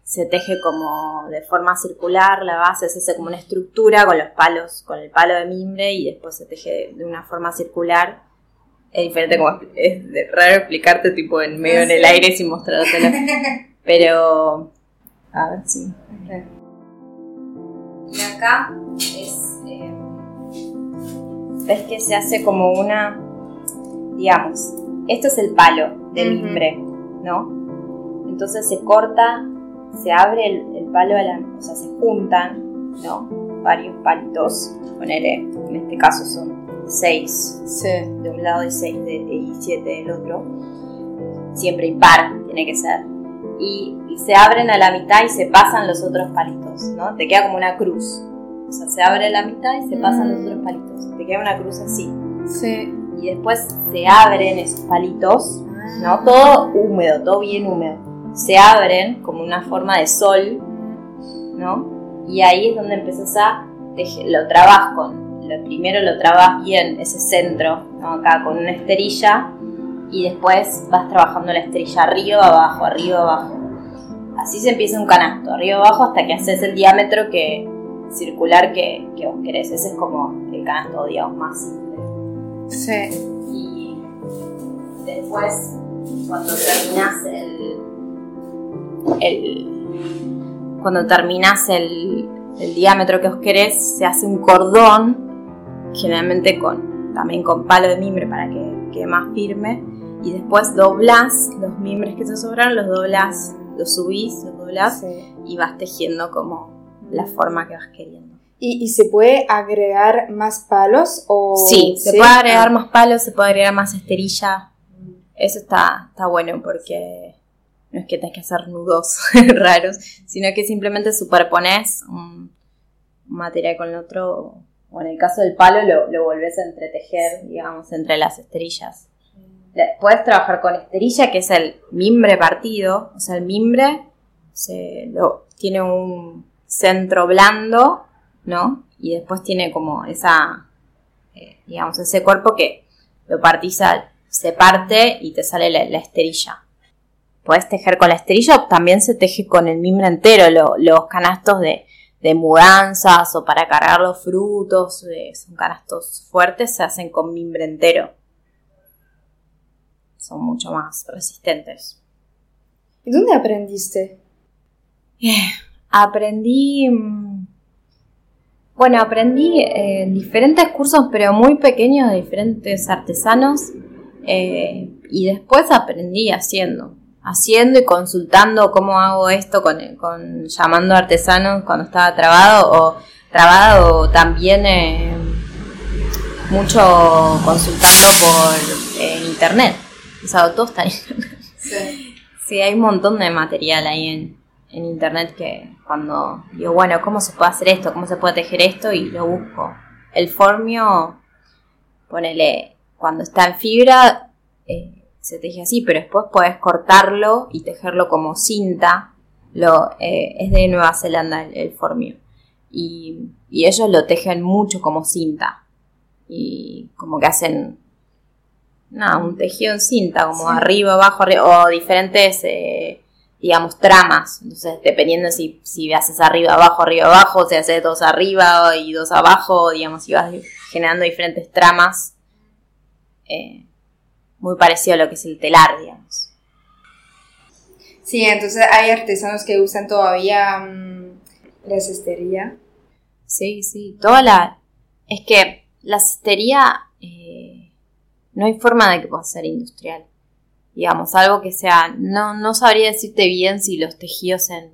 se teje como de forma circular, la base se hace como una estructura con los palos, con el palo de mimbre y después se teje de una forma circular. Es diferente como es raro explicarte tipo en medio en el aire sin mostrártelo. Pero a ver si. Y acá es eh, ves que se hace como una digamos, esto es el palo de mimbre, ¿no? Entonces se corta se abre el, palo, a la, o sea, se juntan, ¿no? Varios palitos, ponele, en este caso son seis de un lado y seis de, y siete del otro. Siempre impar tiene que ser. Y, se abren a la mitad y se pasan los otros palitos, ¿no? Te queda como una cruz. O sea, se abre la mitad y se pasan los mm. otros palitos. Te queda una cruz así. Sí. Y después se abren esos palitos, ¿no? Ah. Todo húmedo, todo bien húmedo se abren como una forma de sol, ¿no? Y ahí es donde empiezas a lo trabas con, lo primero lo trabas bien ese centro, ¿no? Acá con una esterilla y después vas trabajando la esterilla arriba, abajo, arriba, abajo. Así se empieza un canasto, arriba, abajo, hasta que haces el diámetro que circular que, que vos querés. Ese es como el canasto, digamos, más simple. Sí. Y después, cuando terminas el, el, cuando terminas el, diámetro que os querés, se hace un cordón, generalmente con, también con palo de mimbre para que quede más firme, y después doblas los mimbres que te sobraron, los doblas, los subís, los doblas y vas tejiendo como la forma que vas queriendo. ¿Y, se puede agregar más palos? O... Sí, se puede agregar más palos, se puede agregar más esterilla. Eso está, está bueno porque no es que tengas que hacer nudos raros, sino que simplemente superpones un, material con el otro, o en el caso del palo lo, lo volvés a entretejer, digamos, entre las esterillas. Puedes trabajar con esterilla, que es el mimbre partido, o sea, el mimbre se, lo, tiene un centro blando, ¿no? Y después tiene como esa, eh, digamos, ese cuerpo que lo partís, se parte y te sale la esterilla puedes tejer con la esterilla o también se teje con el mimbre entero, los canastos de, mudanzas o para cargar los frutos, son canastos fuertes, se hacen con mimbre entero. Son mucho más resistentes. ¿Y dónde aprendiste? Eh, aprendí... Mm, bueno, aprendí en diferentes cursos, pero muy pequeños de diferentes artesanos. Eh, y después aprendí haciendo haciendo y consultando cómo hago esto con, con llamando artesanos cuando estaba trabado o trabado también eh, mucho consultando por internet. O sea, todo está en internet. Sí. hay un montón de material ahí en, en internet que cuando digo, bueno, ¿cómo se puede hacer esto? ¿Cómo se puede tejer esto? Y lo busco. El formio, ponele, cuando está en fibra, eh, se teje así, pero después puedes cortarlo y tejerlo como cinta. Lo, eh, es de Nueva Zelanda el, formio. Y, ellos lo tejen mucho como cinta. Y como que hacen nada, un tejido en cinta, como arriba, abajo, arriba, o diferentes, eh, digamos, tramas. Entonces, dependiendo si, si haces arriba, abajo, arriba, abajo, si haces dos arriba y dos abajo, digamos, si vas generando diferentes tramas. Eh, muy parecido a lo que es el telar, digamos. Sí, entonces hay artesanos que usan todavía mm, la cestería. Sí, sí, toda la... Es que la cestería eh, no hay forma de que pueda ser industrial. Digamos, algo que sea... No, no sabría decirte bien si los tejidos en,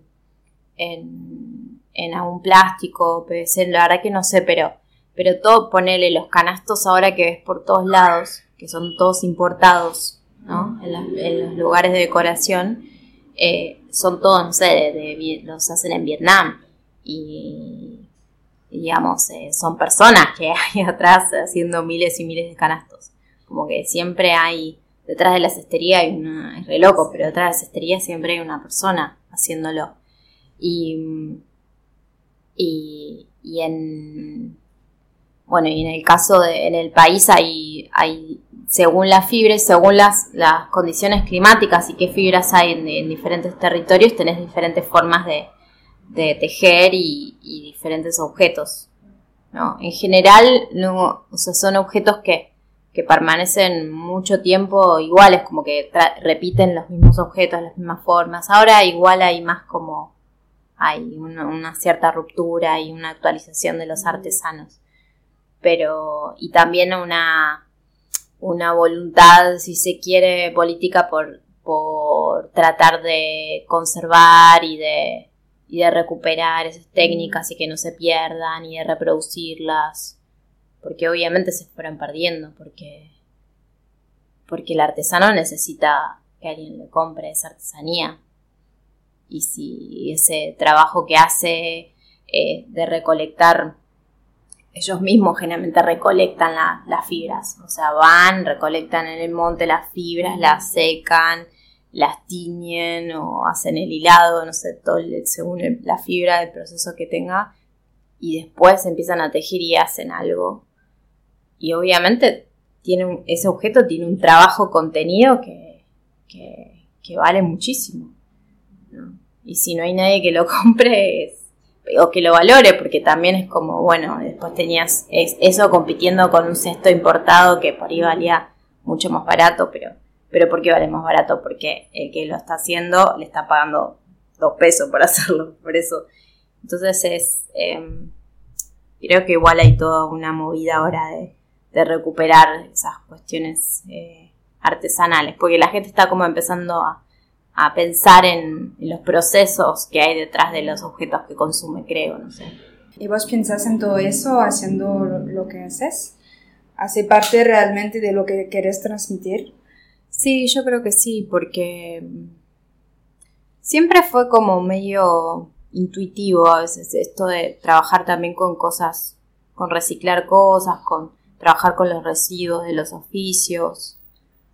en, en algún plástico, PVC, la verdad que no sé, pero, pero todo, ponele los canastos ahora que ves por todos lados que son todos importados ¿no? en, los lugares de decoración, eh, son todos, no sé, de, los hacen en Vietnam. Y, digamos, eh, son personas que hay atrás haciendo miles y miles de canastos. Como que siempre hay, detrás de la cestería hay una, es re loco, pero detrás de la cestería siempre hay una persona haciéndolo. Y, y, y en, bueno, y en el caso de, en el país hay, hay según la fibra y según las, las condiciones climáticas y qué fibras hay en, diferentes territorios, tenés diferentes formas de, tejer y, diferentes objetos. ¿no? En general, no, o sea, son objetos que, que permanecen mucho tiempo iguales, como que repiten los mismos objetos, las mismas formas. Ahora igual hay más como hay una, cierta ruptura y una actualización de los artesanos. Pero, y también una, una voluntad, si se quiere, política por, por tratar de conservar y de, y de recuperar esas técnicas y que no se pierdan y de reproducirlas. Porque obviamente se fueron perdiendo, porque, porque el artesano necesita que alguien le compre esa artesanía y si ese trabajo que hace eh, de recolectar, ellos mismos generalmente recolectan las fibras, o sea, van, recolectan en el monte las fibras, las secan, las tiñen o hacen el hilado, no sé, todo según la fibra del proceso que tenga, y después empiezan a tejer y hacen algo. Y obviamente tiene ese objeto tiene un trabajo contenido que, que vale muchísimo. Y si no hay nadie que lo compre o que lo valore, porque también es como, bueno, después tenías eso compitiendo con un cesto importado que por ahí valía mucho más barato, pero, pero ¿por qué vale más barato? Porque el que lo está haciendo le está pagando dos pesos por hacerlo, por eso. Entonces es, em, creo que igual hay toda una movida ahora de, recuperar esas cuestiones eh, artesanales, porque la gente está como empezando a, a pensar en, los procesos que hay detrás de los objetos que consume, creo, no sé. ¿Y vos piensas en todo eso haciendo lo, que haces? ¿Hace parte realmente de lo que querés transmitir? Sí, yo creo que sí, porque siempre fue como medio intuitivo a veces esto de trabajar también con cosas, con reciclar cosas, con trabajar con los residuos de los oficios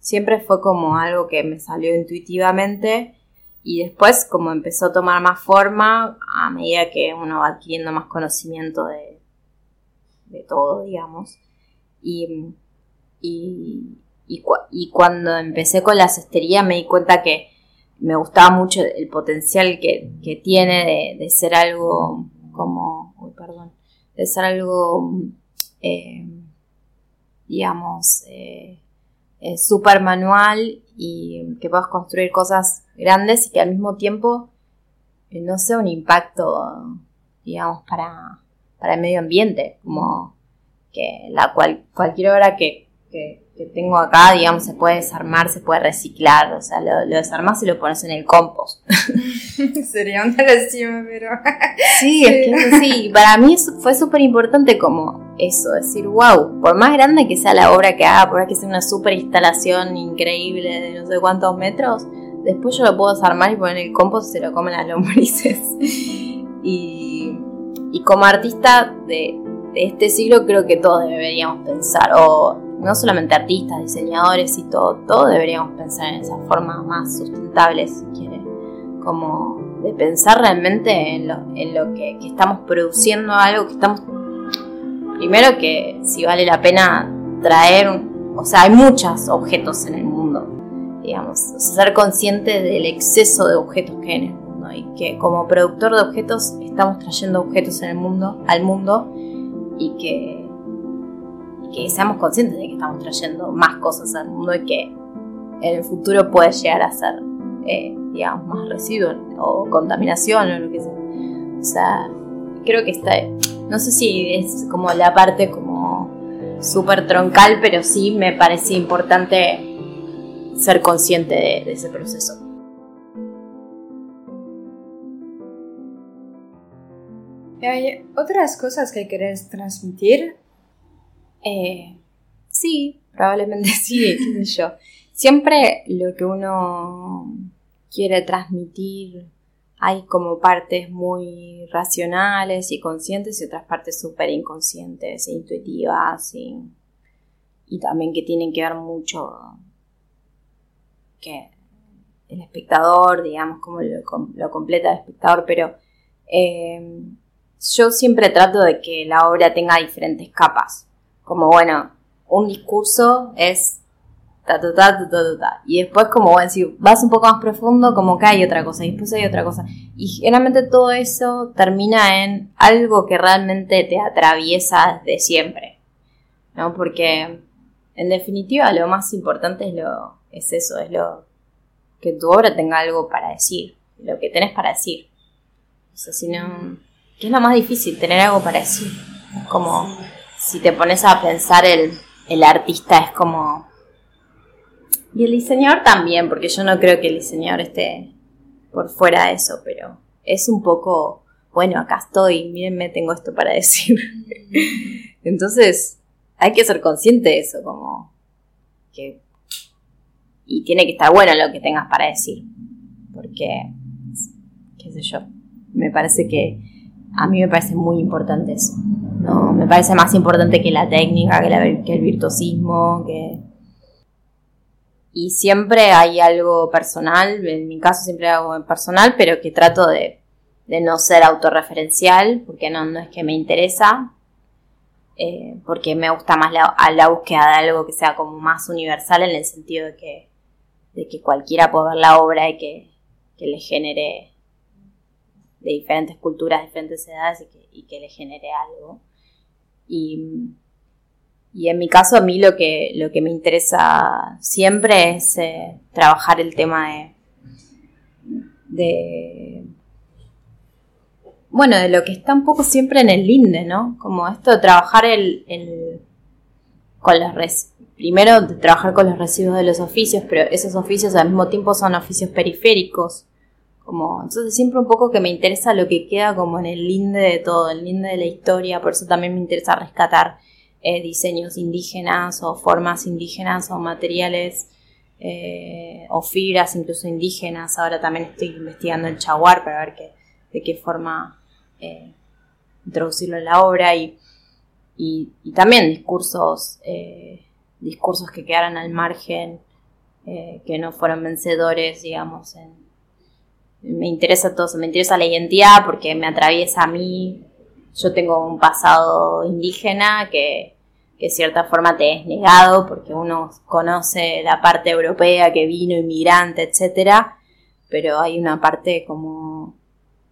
siempre fue como algo que me salió intuitivamente y después como empezó a tomar más forma a medida que uno va adquiriendo más conocimiento de, de todo, digamos. Y, y, y, cuando empecé con la cestería me di cuenta que me gustaba mucho el potencial que, que tiene de, ser algo como, uy, perdón, de ser algo, eh, digamos, eh, eh, súper manual y que puedas construir cosas grandes y que al mismo tiempo eh, no sea un impacto, digamos, para, para el medio ambiente, como que la cual, cualquier obra que, que, tengo acá, digamos, se puede desarmar, se puede reciclar, o sea, lo, lo desarmas y lo pones en el compost. Sería una lástima, pero... sí, es que sí, para mí fue súper importante como eso, decir, wow, por más grande que sea la obra que haga, por más que sea una super instalación increíble de no sé cuántos metros, después yo lo puedo desarmar y poner el compost y se lo comen las lombrices. y, como artista de, este siglo creo que todos deberíamos pensar, o no solamente artistas, diseñadores y todo, todos deberíamos pensar en esas formas más sustentables, si quiere, como de pensar realmente en lo, que estamos produciendo algo, que estamos Primero que si vale la pena traer, o sea, hay muchos objetos en el mundo, digamos, ser consciente del exceso de objetos que hay en el mundo y que como productor de objetos estamos trayendo objetos en el mundo, al mundo y que, que seamos conscientes de que estamos trayendo más cosas al mundo y que en el futuro puede llegar a ser, eh, digamos, más residuos o contaminación o lo que sea. O sea, creo que está no sé si es como la parte como súper troncal, pero sí me parece importante ser consciente de, ese proceso. ¿Hay otras cosas que querés transmitir? Eh, sí, probablemente sí, qué sé yo. Siempre lo que uno quiere transmitir hay como partes muy racionales y conscientes y otras partes súper inconscientes e intuitivas y, también que tienen que ver mucho que el espectador, digamos, como lo, completa el espectador, pero eh, yo siempre trato de que la obra tenga diferentes capas. Como bueno, un discurso es ta, ta, ta, ta, ta, ta, Y después, como bueno, si vas un poco más profundo, como que hay otra cosa, y después hay otra cosa. Y generalmente todo eso termina en algo que realmente te atraviesa de siempre. ¿No? Porque, en definitiva, lo más importante es lo, es eso, es lo, que tu obra tenga algo para decir, lo que tenés para decir. O sea, si no, ¿qué es lo más difícil? Tener algo para decir. Como, si te pones a pensar el, el artista es como y el diseñador también, porque yo no creo que el diseñador esté por fuera de eso, pero es un poco, bueno, acá estoy, mírenme, tengo esto para decir. Entonces, hay que ser consciente de eso, como que... Y tiene que estar bueno lo que tengas para decir, porque, qué sé yo, me parece que a mí me parece muy importante eso. No, me parece más importante que la técnica, que, que el virtuosismo, que y siempre hay algo personal, en mi caso siempre hay algo personal, pero que trato de, no ser autorreferencial, porque no, no es que me interesa, eh, porque me gusta más la, la, búsqueda de algo que sea como más universal en el sentido de que, de que cualquiera pueda ver la obra y que, que le genere de diferentes culturas, diferentes edades y que, y que le genere algo. Y en mi caso a mí lo que, lo que me interesa siempre es eh, trabajar el tema de, de, bueno, de lo que está un poco siempre en el linde, ¿no? Como esto de trabajar el, el con los res, primero de trabajar con los residuos de los oficios, pero esos oficios al mismo tiempo son oficios periféricos. Como, entonces siempre un poco que me interesa lo que queda como en el linde de todo, el linde de la historia, por eso también me interesa rescatar eh, diseños indígenas o formas indígenas o materiales eh, o fibras incluso indígenas. Ahora también estoy investigando el chaguar para ver qué, de qué forma eh, introducirlo en la obra y, y, también discursos, discursos que quedaron al margen, que no fueron vencedores, digamos. me interesa todo eso, me interesa la identidad porque me atraviesa a mí yo tengo un pasado indígena que, de cierta forma te es negado porque uno conoce la parte europea que vino, inmigrante, etcétera, pero hay una parte como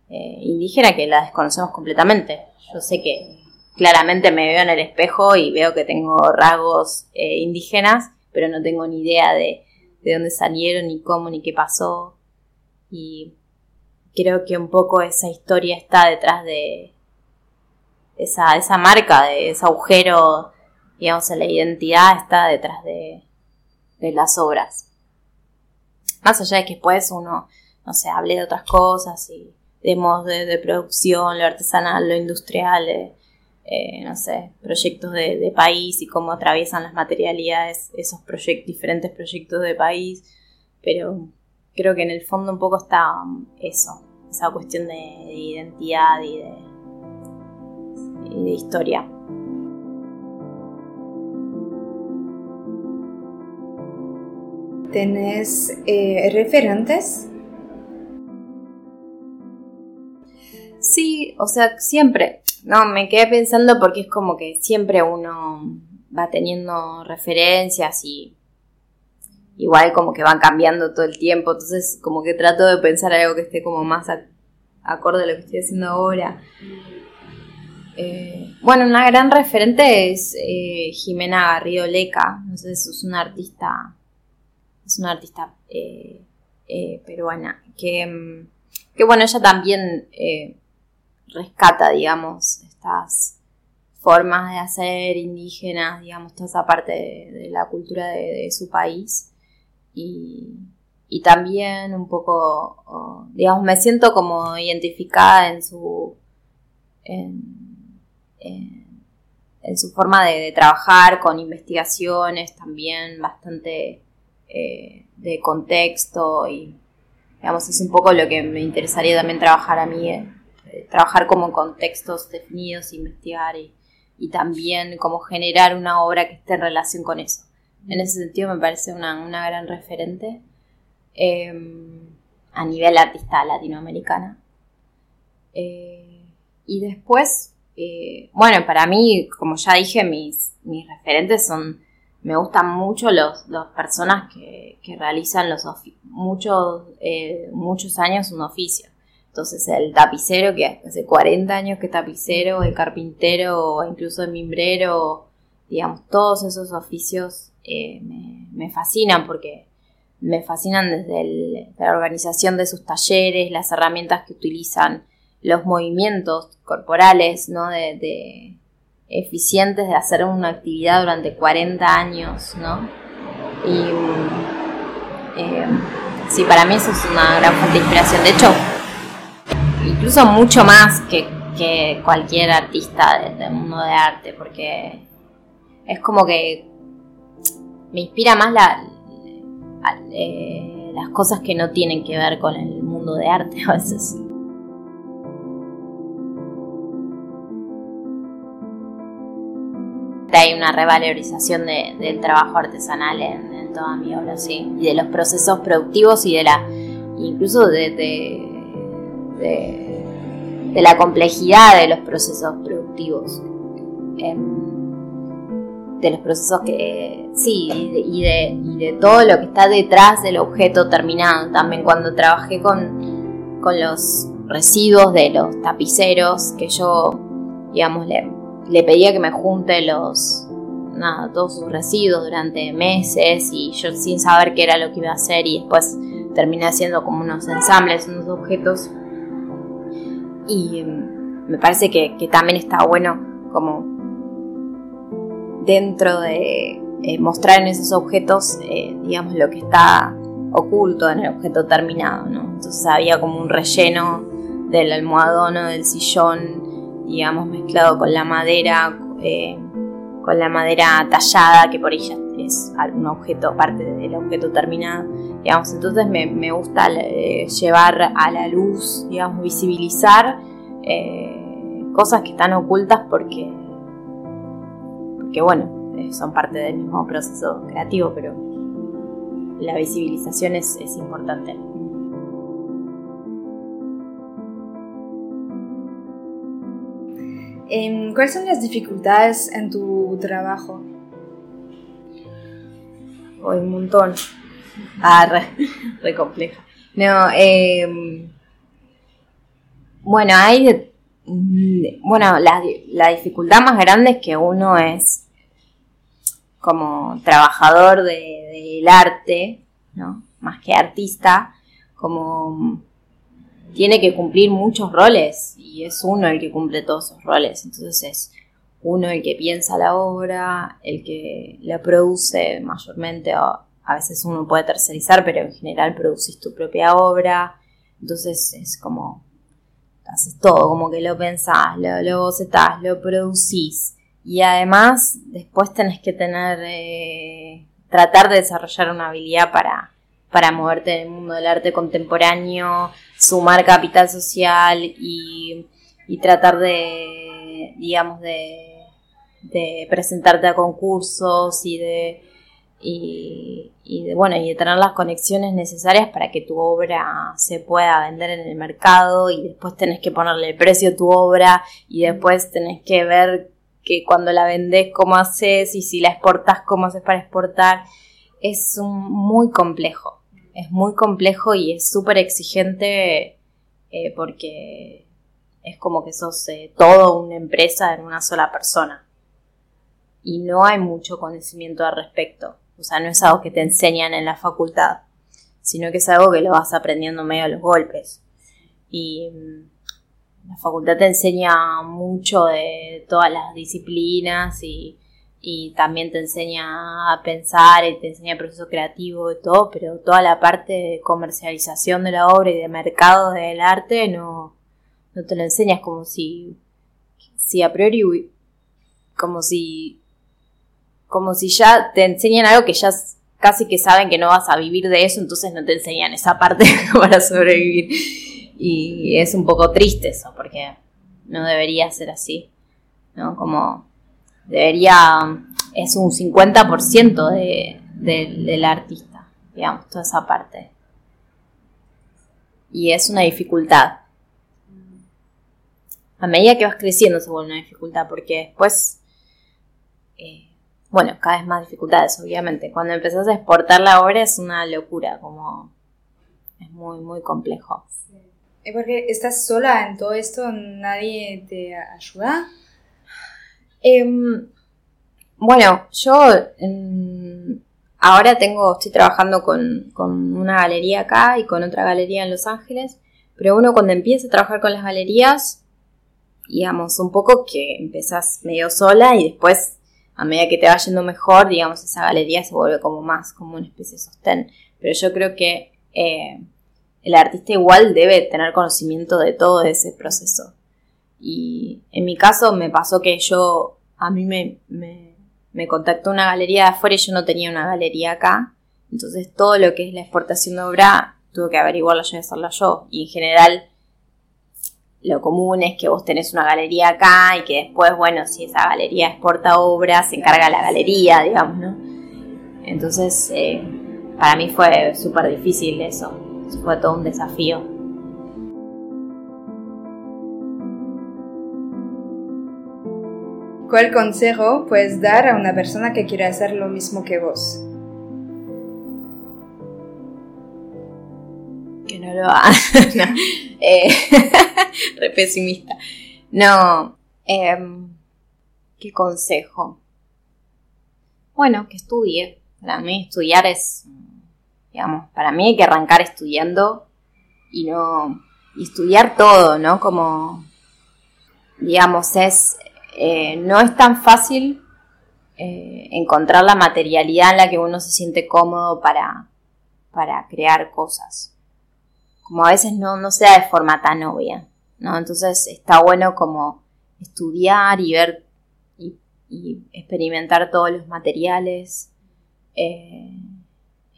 eh, indígena que la desconocemos completamente. Yo sé que claramente me veo en el espejo y veo que tengo rasgos eh, indígenas, pero no tengo ni idea de, de dónde salieron, ni cómo, ni qué pasó. Y creo que un poco esa historia está detrás de, esa, esa marca, de ese agujero, digamos, en la identidad está detrás de, de las obras. Más allá de que después uno, no sé, hable de otras cosas y de modos de, producción, lo artesanal, lo industrial, eh, no sé, proyectos de, país y cómo atraviesan las materialidades esos diferentes proyectos de país, pero creo que en el fondo un poco está eso, esa cuestión de identidad y de, de historia. ¿Tenés eh, referentes? Sí, o sea, siempre. No, me quedé pensando porque es como que siempre uno va teniendo referencias y igual como que van cambiando todo el tiempo. Entonces como que trato de pensar algo que esté como más acorde a lo que estoy haciendo ahora. Eh, bueno, una gran referente es eh, Jimena Garrido Leca, no sé, es una artista, es una artista eh, peruana, que, mm, que, bueno, ella también rescata, digamos, estas formas de hacer indígenas, digamos, toda esa parte de, la cultura de, su país. Y, y, también un poco, digamos, me siento como identificada en su... en su forma de, trabajar con investigaciones también bastante eh, de contexto y digamos es un poco lo que me interesaría también trabajar a mí eh, eh, trabajar como en contextos definidos investigar y, y, también como generar una obra que esté en relación con eso. En ese sentido me parece una, una gran referente a nivel artista latinoamericana. Y después, eh, bueno, para mí, como ya dije, mis, mis referentes son, me gustan mucho los, las personas que, que realizan los muchos, eh, muchos años un oficio. Entonces el tapicero, que hace 40 años que tapicero, el carpintero, incluso el mimbrero, digamos, todos esos oficios eh, me, me, fascinan porque me fascinan desde la organización de sus talleres, las herramientas que utilizan, los movimientos corporales, ¿no? De, eficientes de hacer una actividad durante 40 años, ¿no? Y eh, sí, para mí eso es una gran fuente de inspiración. De hecho, incluso mucho más que, cualquier artista del mundo de arte, porque es como que me inspira más eh, las cosas que no tienen que ver con el mundo de arte a veces. Una revalorización del trabajo artesanal en, toda mi obra, sí, y de los procesos productivos y de la, incluso de de, la complejidad de los procesos productivos. Em, de los procesos que, sí, y de, de, todo lo que está detrás del objeto terminado. También cuando trabajé con, con los residuos de los tapiceros, que yo, digamos, le pedía que me junte los, nada, todos sus residuos durante meses y yo sin saber qué era lo que iba a hacer y después terminé haciendo como unos ensambles, unos objetos y mm, me parece que, también está bueno como dentro de eh, mostrar en esos objetos, eh, digamos, lo que está oculto en el objeto terminado, ¿no? Entonces había como un relleno del almohadón o del sillón, digamos, mezclado con la madera, eh, con la madera tallada, que por ella es un objeto, parte del objeto terminado, digamos, entonces me, gusta eh, llevar a la luz, digamos, visibilizar eh, cosas que están ocultas porque, porque bueno, eh, son parte del mismo proceso creativo, pero la visibilización es, es importante. ¿Cuáles son las dificultades en tu trabajo? Hoy un montón. Ah, re, compleja. No, em, bueno, hay. Bueno, la, la, dificultad más grande es que uno es como trabajador del arte, ¿no? Más que artista, como tiene que cumplir muchos roles y es uno el que cumple todos esos roles. Entonces es uno el que piensa la obra, el que la produce mayormente, o a veces uno puede tercerizar, pero en general produces tu propia obra. Entonces es como, haces todo, como que lo pensás, lo, lo bocetás, lo producís. Y además después tenés que tener, eh, tratar de desarrollar una habilidad para para moverte en el mundo del arte contemporáneo, sumar capital social y, tratar de, digamos, de, presentarte a concursos y de, y, de, bueno, y de tener las conexiones necesarias para que tu obra se pueda vender en el mercado y después tenés que ponerle precio a tu obra y después tenés que ver que cuando la vendes cómo haces y si la exportas cómo haces para exportar. Es muy complejo es muy complejo y es súper exigente eh, porque es como que sos eh, todo una empresa en una sola persona. Y no hay mucho conocimiento al respecto. O sea, no es algo que te enseñan en la facultad, sino que es algo que lo vas aprendiendo medio a los golpes. Y mm, la facultad te enseña mucho de todas las disciplinas y y también te enseña a pensar y te enseña el proceso creativo y todo, pero toda la parte de comercialización de la obra y de mercado del arte no, no te lo enseñas como si, si a priori, como si, como si ya te enseñan algo que ya casi que saben que no vas a vivir de eso, entonces no te enseñan esa parte para sobrevivir. Y es un poco triste eso, porque no debería ser así, ¿no? Como debería, es un 50% de, del artista, digamos, toda esa parte. Y es una dificultad. a medida que vas creciendo se vuelve una dificultad, porque después, eh, bueno, cada vez más dificultades, obviamente. Cuando empezás a exportar la obra es una locura, como es muy, muy complejo. ¿Y porque estás sola en todo esto? ¿Nadie te ayuda? Em, bueno, yo ahora tengo, estoy trabajando con, con, una galería acá y con otra galería en Los Ángeles, pero uno cuando empieza a trabajar con las galerías, digamos, un poco que empezás medio sola y después, a medida que te va yendo mejor, digamos, esa galería se vuelve como más, como una especie de sostén. Pero yo creo que eh, el artista igual debe tener conocimiento de todo ese proceso. Y en mi caso me pasó que yo, a mí me, me, contactó una galería de afuera y yo no tenía una galería acá. Entonces todo lo que es la exportación de obra tuve que averiguarlo yo y hacerlo yo. Y en general lo común es que vos tenés una galería acá y que después, bueno, si esa galería exporta obra, se encarga la galería, digamos, ¿no? Entonces, eh, para mí fue súper difícil eso fue todo un desafío. ¿Cuál consejo puedes dar a una persona que quiere hacer lo mismo que vos? Que no lo haga. no. Eh, re pesimista. No. Em, ¿Qué consejo? Bueno, que estudie. Para mí estudiar es digamos, para mí hay que arrancar estudiando y no, y estudiar todo, ¿no? Como, digamos, es, eh, no es tan fácil eh, encontrar la materialidad en la que uno se siente cómodo para, para crear cosas. Como a veces no, no de forma tan obvia, ¿no? Entonces está bueno como estudiar y ver y, experimentar todos los materiales. Eh,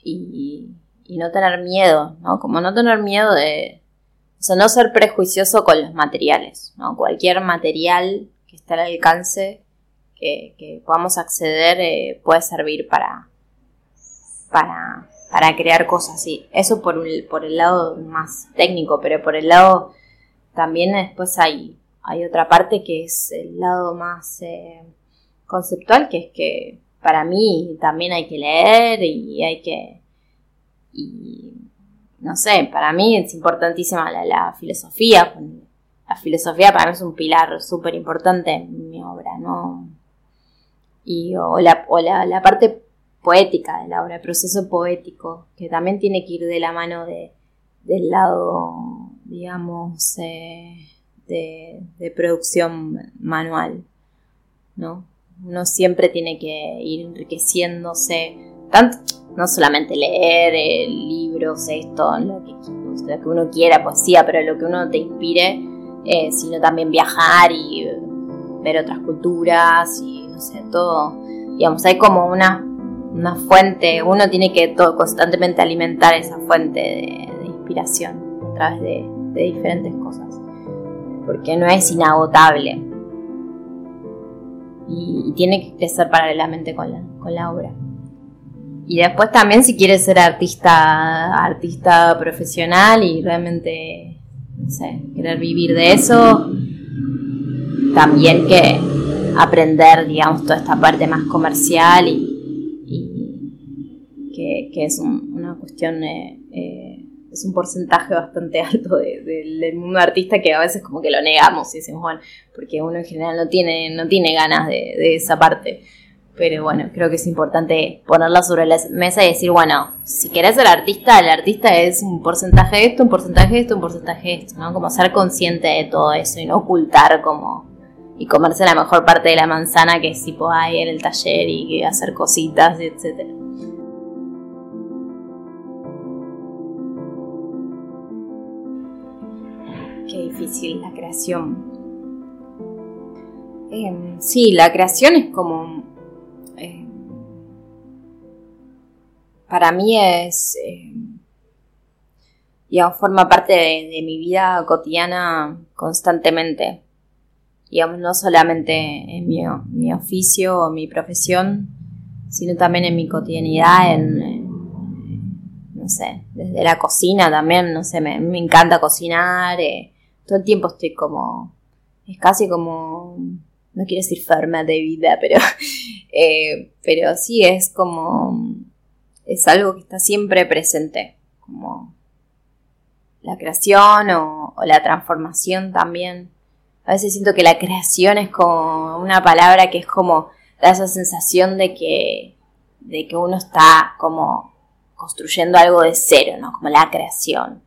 y, no tener miedo, ¿no? Como no tener miedo de, o sea, no ser prejuicioso con los materiales, ¿no? Cualquier material que esté al alcance que, podamos acceder eh, puede servir para, para, para crear cosas, sí. Eso por, por el lado más técnico, pero por el lado también después hay, hay otra parte que es el lado más eh, conceptual, que es que para mí también hay que leer y hay que... Y, no sé, para mí es importantísima la, filosofía. La filosofía para mí es un pilar súper importante en mi obra, ¿no? Y, o la, o la, parte poética de la obra, el proceso poético, que también tiene que ir de la mano de, del lado, digamos, eh, de, producción manual, ¿no? uno siempre tiene que ir enriqueciéndose, tanto, no solamente leer eh, libros, esto, lo que, uno quiera, poesía, pero lo que uno te inspire, eh, sino también viajar y eh, ver otras culturas y no sé, todo. Digamos, hay como una, una fuente, uno tiene que todo, constantemente alimentar esa fuente de, inspiración a través de, de diferentes cosas, porque no es inagotable y, tiene que crecer paralelamente con la, con la obra. Y después también si quieres ser artista, artista profesional y realmente, sé, querer vivir de eso, también que aprender, digamos, toda esta parte más comercial y, que, es una cuestión eh, eh, es un porcentaje bastante alto del mundo artista que a veces como que lo negamos y decimos, bueno, porque uno en general no tiene, no tiene ganas de, esa parte. Pero bueno, creo que es importante ponerla sobre la mesa y decir, bueno, si querés ser artista, el artista es un porcentaje de esto, un porcentaje de esto, un porcentaje de esto, ¿no? Como ser consciente de todo eso y no ocultar como y comerse la mejor parte de la manzana que es tipo ahí en el taller y hacer cositas, etcétera. difícil la creación. Em, sí, la creación es como... para mí es... Eh, digamos, forma parte de, mi vida cotidiana constantemente. Digamos, no solamente en mi, mi, oficio o mi profesión, sino también en mi cotidianidad, en, no sé, desde la cocina también, no sé, me, me encanta cocinar, eh, todo el tiempo estoy como es casi como, no quiero decir forma de vida, pero, eh, pero sí es como, es algo que está siempre presente, como la creación o, la transformación también. A veces siento que la creación es como una palabra que es como, da esa sensación de que, de que uno está como construyendo algo de cero, ¿no? Como la creación.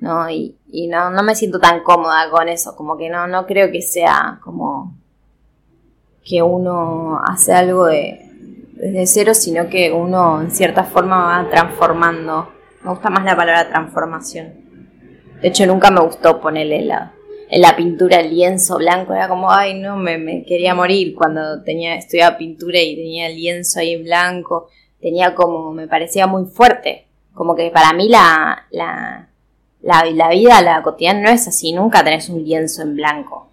¿no? Y, y no, no, me siento tan cómoda con eso, como que no, no creo que sea como que uno hace algo de, desde cero, sino que uno en cierta forma va transformando. Me gusta más la palabra transformación. De hecho, nunca me gustó ponerle la, en la pintura el lienzo blanco. Era como, ay, no, me, quería morir cuando tenía, estudiaba pintura y tenía el lienzo ahí blanco. Tenía como, me parecía muy fuerte. Como que para mí la, la, la, la vida, la cotidiana no es así, nunca tenés un lienzo en blanco.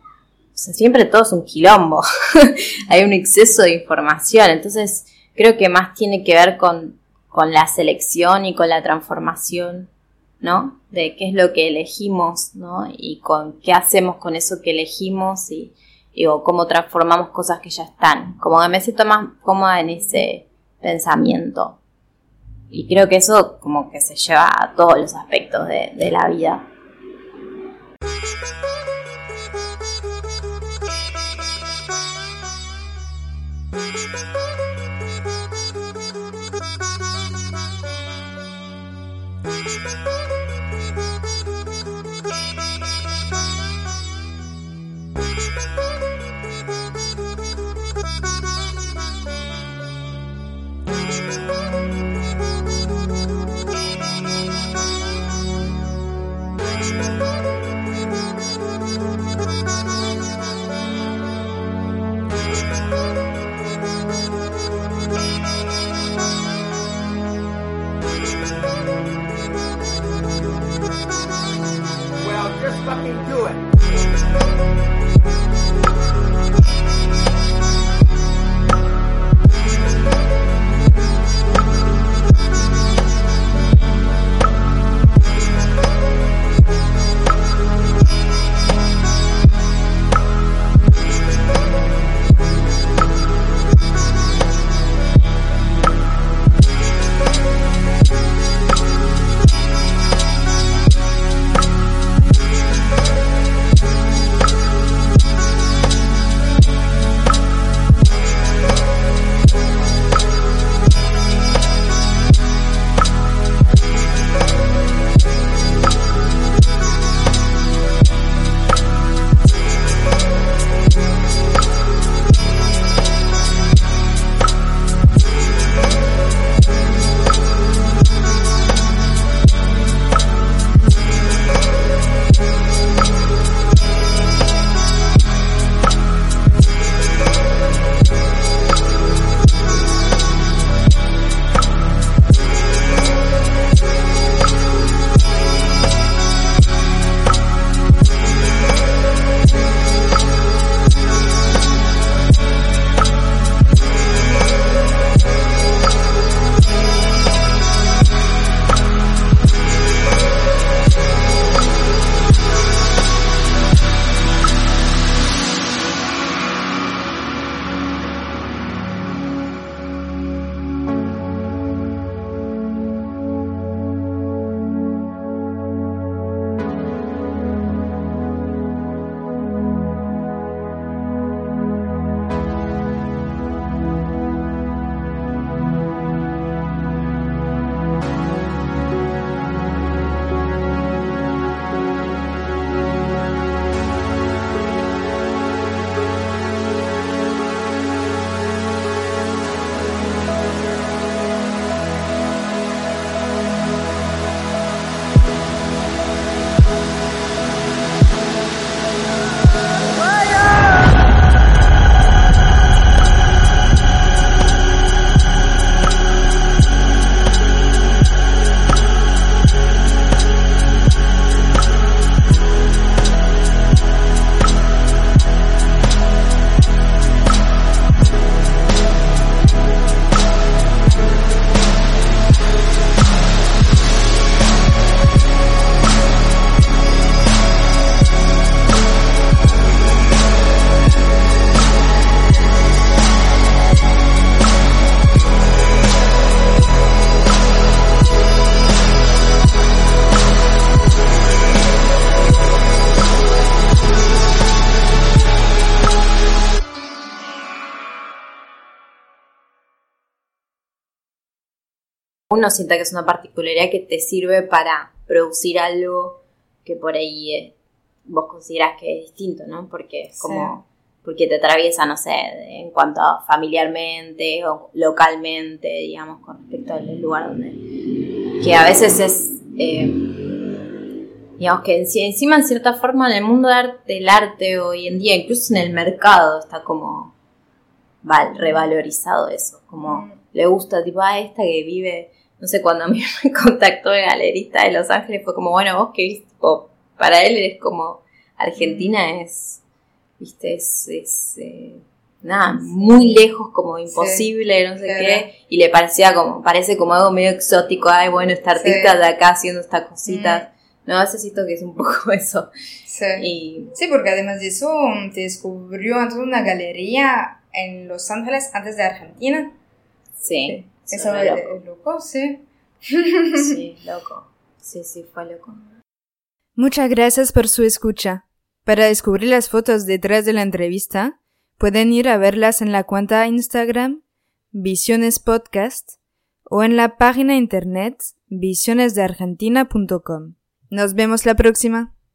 O sea, siempre todo es un quilombo. Hay un exceso de información. Entonces, creo que más tiene que ver con, con la selección y con la transformación, ¿no? De qué es lo que elegimos, ¿no? Y con qué hacemos con eso que elegimos y, o cómo transformamos cosas que ya están. Como que me siento más cómoda en ese pensamiento. Y creo que eso como que se lleva a todos los aspectos de, de la vida. Uno sienta que es una particularidad que te sirve para producir algo que por ahí eh, vos considerás que es distinto, ¿no? Porque es como, porque te atraviesa, no sé, en cuanto a familiarmente o localmente, digamos, con respecto al lugar donde, que a veces es, eh, digamos que encima en cierta forma en el mundo del arte hoy en día, incluso en el mercado, está como revalorizado eso, como mm. le gusta, tipo, a esta que vive no sé, cuando a mí me contactó el galerista de Los Ángeles fue como, bueno, vos que viste, para él es como, Argentina es, viste, es, eh, nada, muy lejos, como imposible, no sé qué, y le parecía como, parece como algo medio exótico, ay, bueno, esta artista de acá haciendo estas cositas. Mm. No, veces siento que es un poco eso. Sí. sí, porque además de eso, te descubrió una galería en Los Ángeles antes de Argentina. Sí. Eso es loco, sí. Sí, loco. Sí, sí, fue loco. Muchas gracias por su escucha. Para descubrir las fotos detrás de la entrevista, pueden ir a verlas en la cuenta Instagram Visiones Podcast o en la página internet visionesdeargentina.com. Nos vemos la próxima.